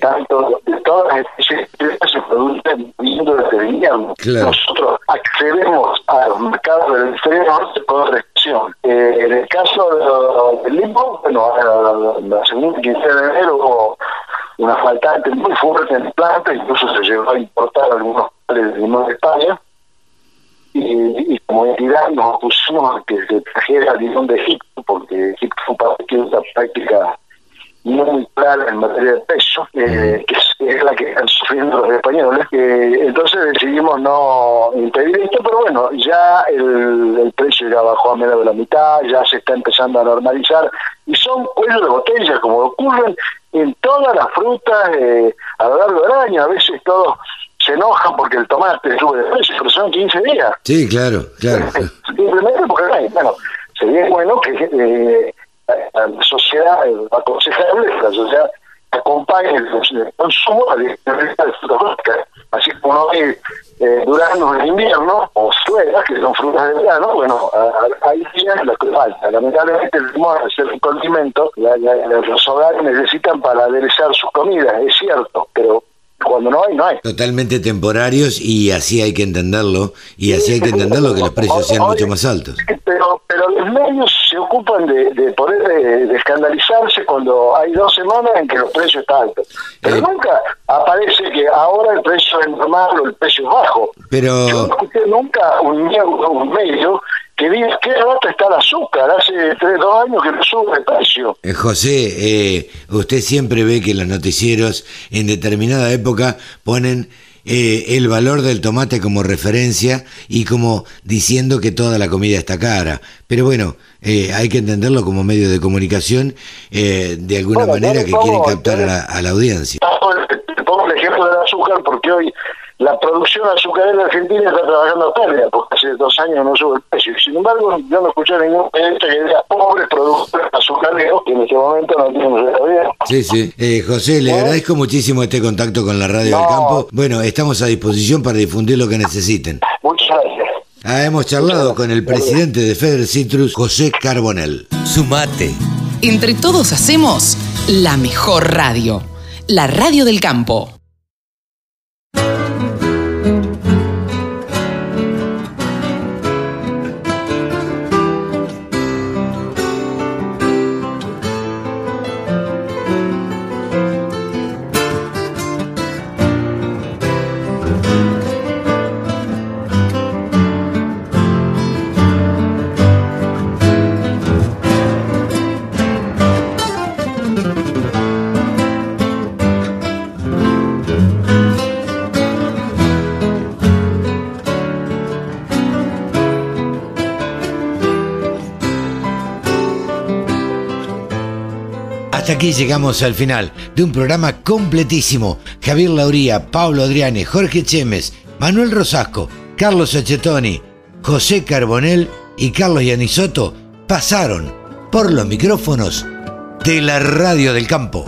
tanto de todas las especies se producen viendo desde el invierno. Nosotros accedemos a los mercados del exterior con restricción. Eh, en el caso del limón, bueno, la, segunda quincena de enero hubo una faltante muy fuerte en planta, incluso se llegó a importar algunos de limón de España y, como entidad nos opusimos a que se trajera limón de Egipto, porque Egipto fue una práctica muy clara en materia de peso, eh, que es, la que están sufriendo los españoles. Eh, entonces decidimos no impedir esto, pero bueno, ya el, precio ya bajó a menos de la mitad, ya se está empezando a normalizar, y son cuellos de botella, como ocurren en todas las frutas eh, a lo largo del año, a veces todos se enojan porque el tomate sube de precio, pero son 15 días. Sí, claro, claro. Simplemente porque, bueno, sería bueno que eh, la sociedad, aconsejable, la sociedad acompañe el, consumo a la de fruta Así como no hay eh, duranos en invierno, o habichuelas, que son frutas de verano, bueno, hay días en los que falta. Lamentablemente el limón, ser un condimento, los hogares necesitan para aderezar sus comidas, es cierto, pero cuando no hay, no hay. Totalmente temporarios y así hay que entenderlo, y así hay que entenderlo que los precios sean mucho más altos. Pero, pero los medios se ocupan de, de poder de, escandalizarse cuando hay dos semanas en que los precios están altos. Pero eh, nunca aparece que ahora el precio es normal o el precio es bajo. Pero... Yo no escuché nunca un, un medio que diga qué rato está el azúcar, hace tres, dos años que no sube el precio. Eh, José, eh, usted siempre ve que los noticieros en determinada época ponen eh, el valor del tomate como referencia y como diciendo que toda la comida está cara. Pero bueno, hay que entenderlo como medio de comunicación de alguna manera que quieren captar a la, a la audiencia. Pongo el ejemplo del azúcar porque hoy la producción azucarera argentina está trabajando a pérdida, porque hace dos años no sube el precio. Sin embargo, yo no escuché ningún periodista que diga pobres productores azucareros, que en este momento no tienen vida. Sí, sí. Eh, José, le ¿Eh? agradezco muchísimo este contacto con la Radio del Campo. Bueno, estamos a disposición para difundir lo que necesiten. Muchas gracias. Ah, hemos charlado con el presidente de Feder Citrus, José Carbonell. Sumate. Entre todos hacemos la mejor radio, la Radio del Campo. Hasta aquí llegamos al final de un programa completísimo. Javier Lauría, Pablo Adriane, Jorge Chemes, Manuel Rosasco, Carlos Achetoni, José Carbonel y Carlos Yanisotto pasaron por los micrófonos de la Radio del Campo.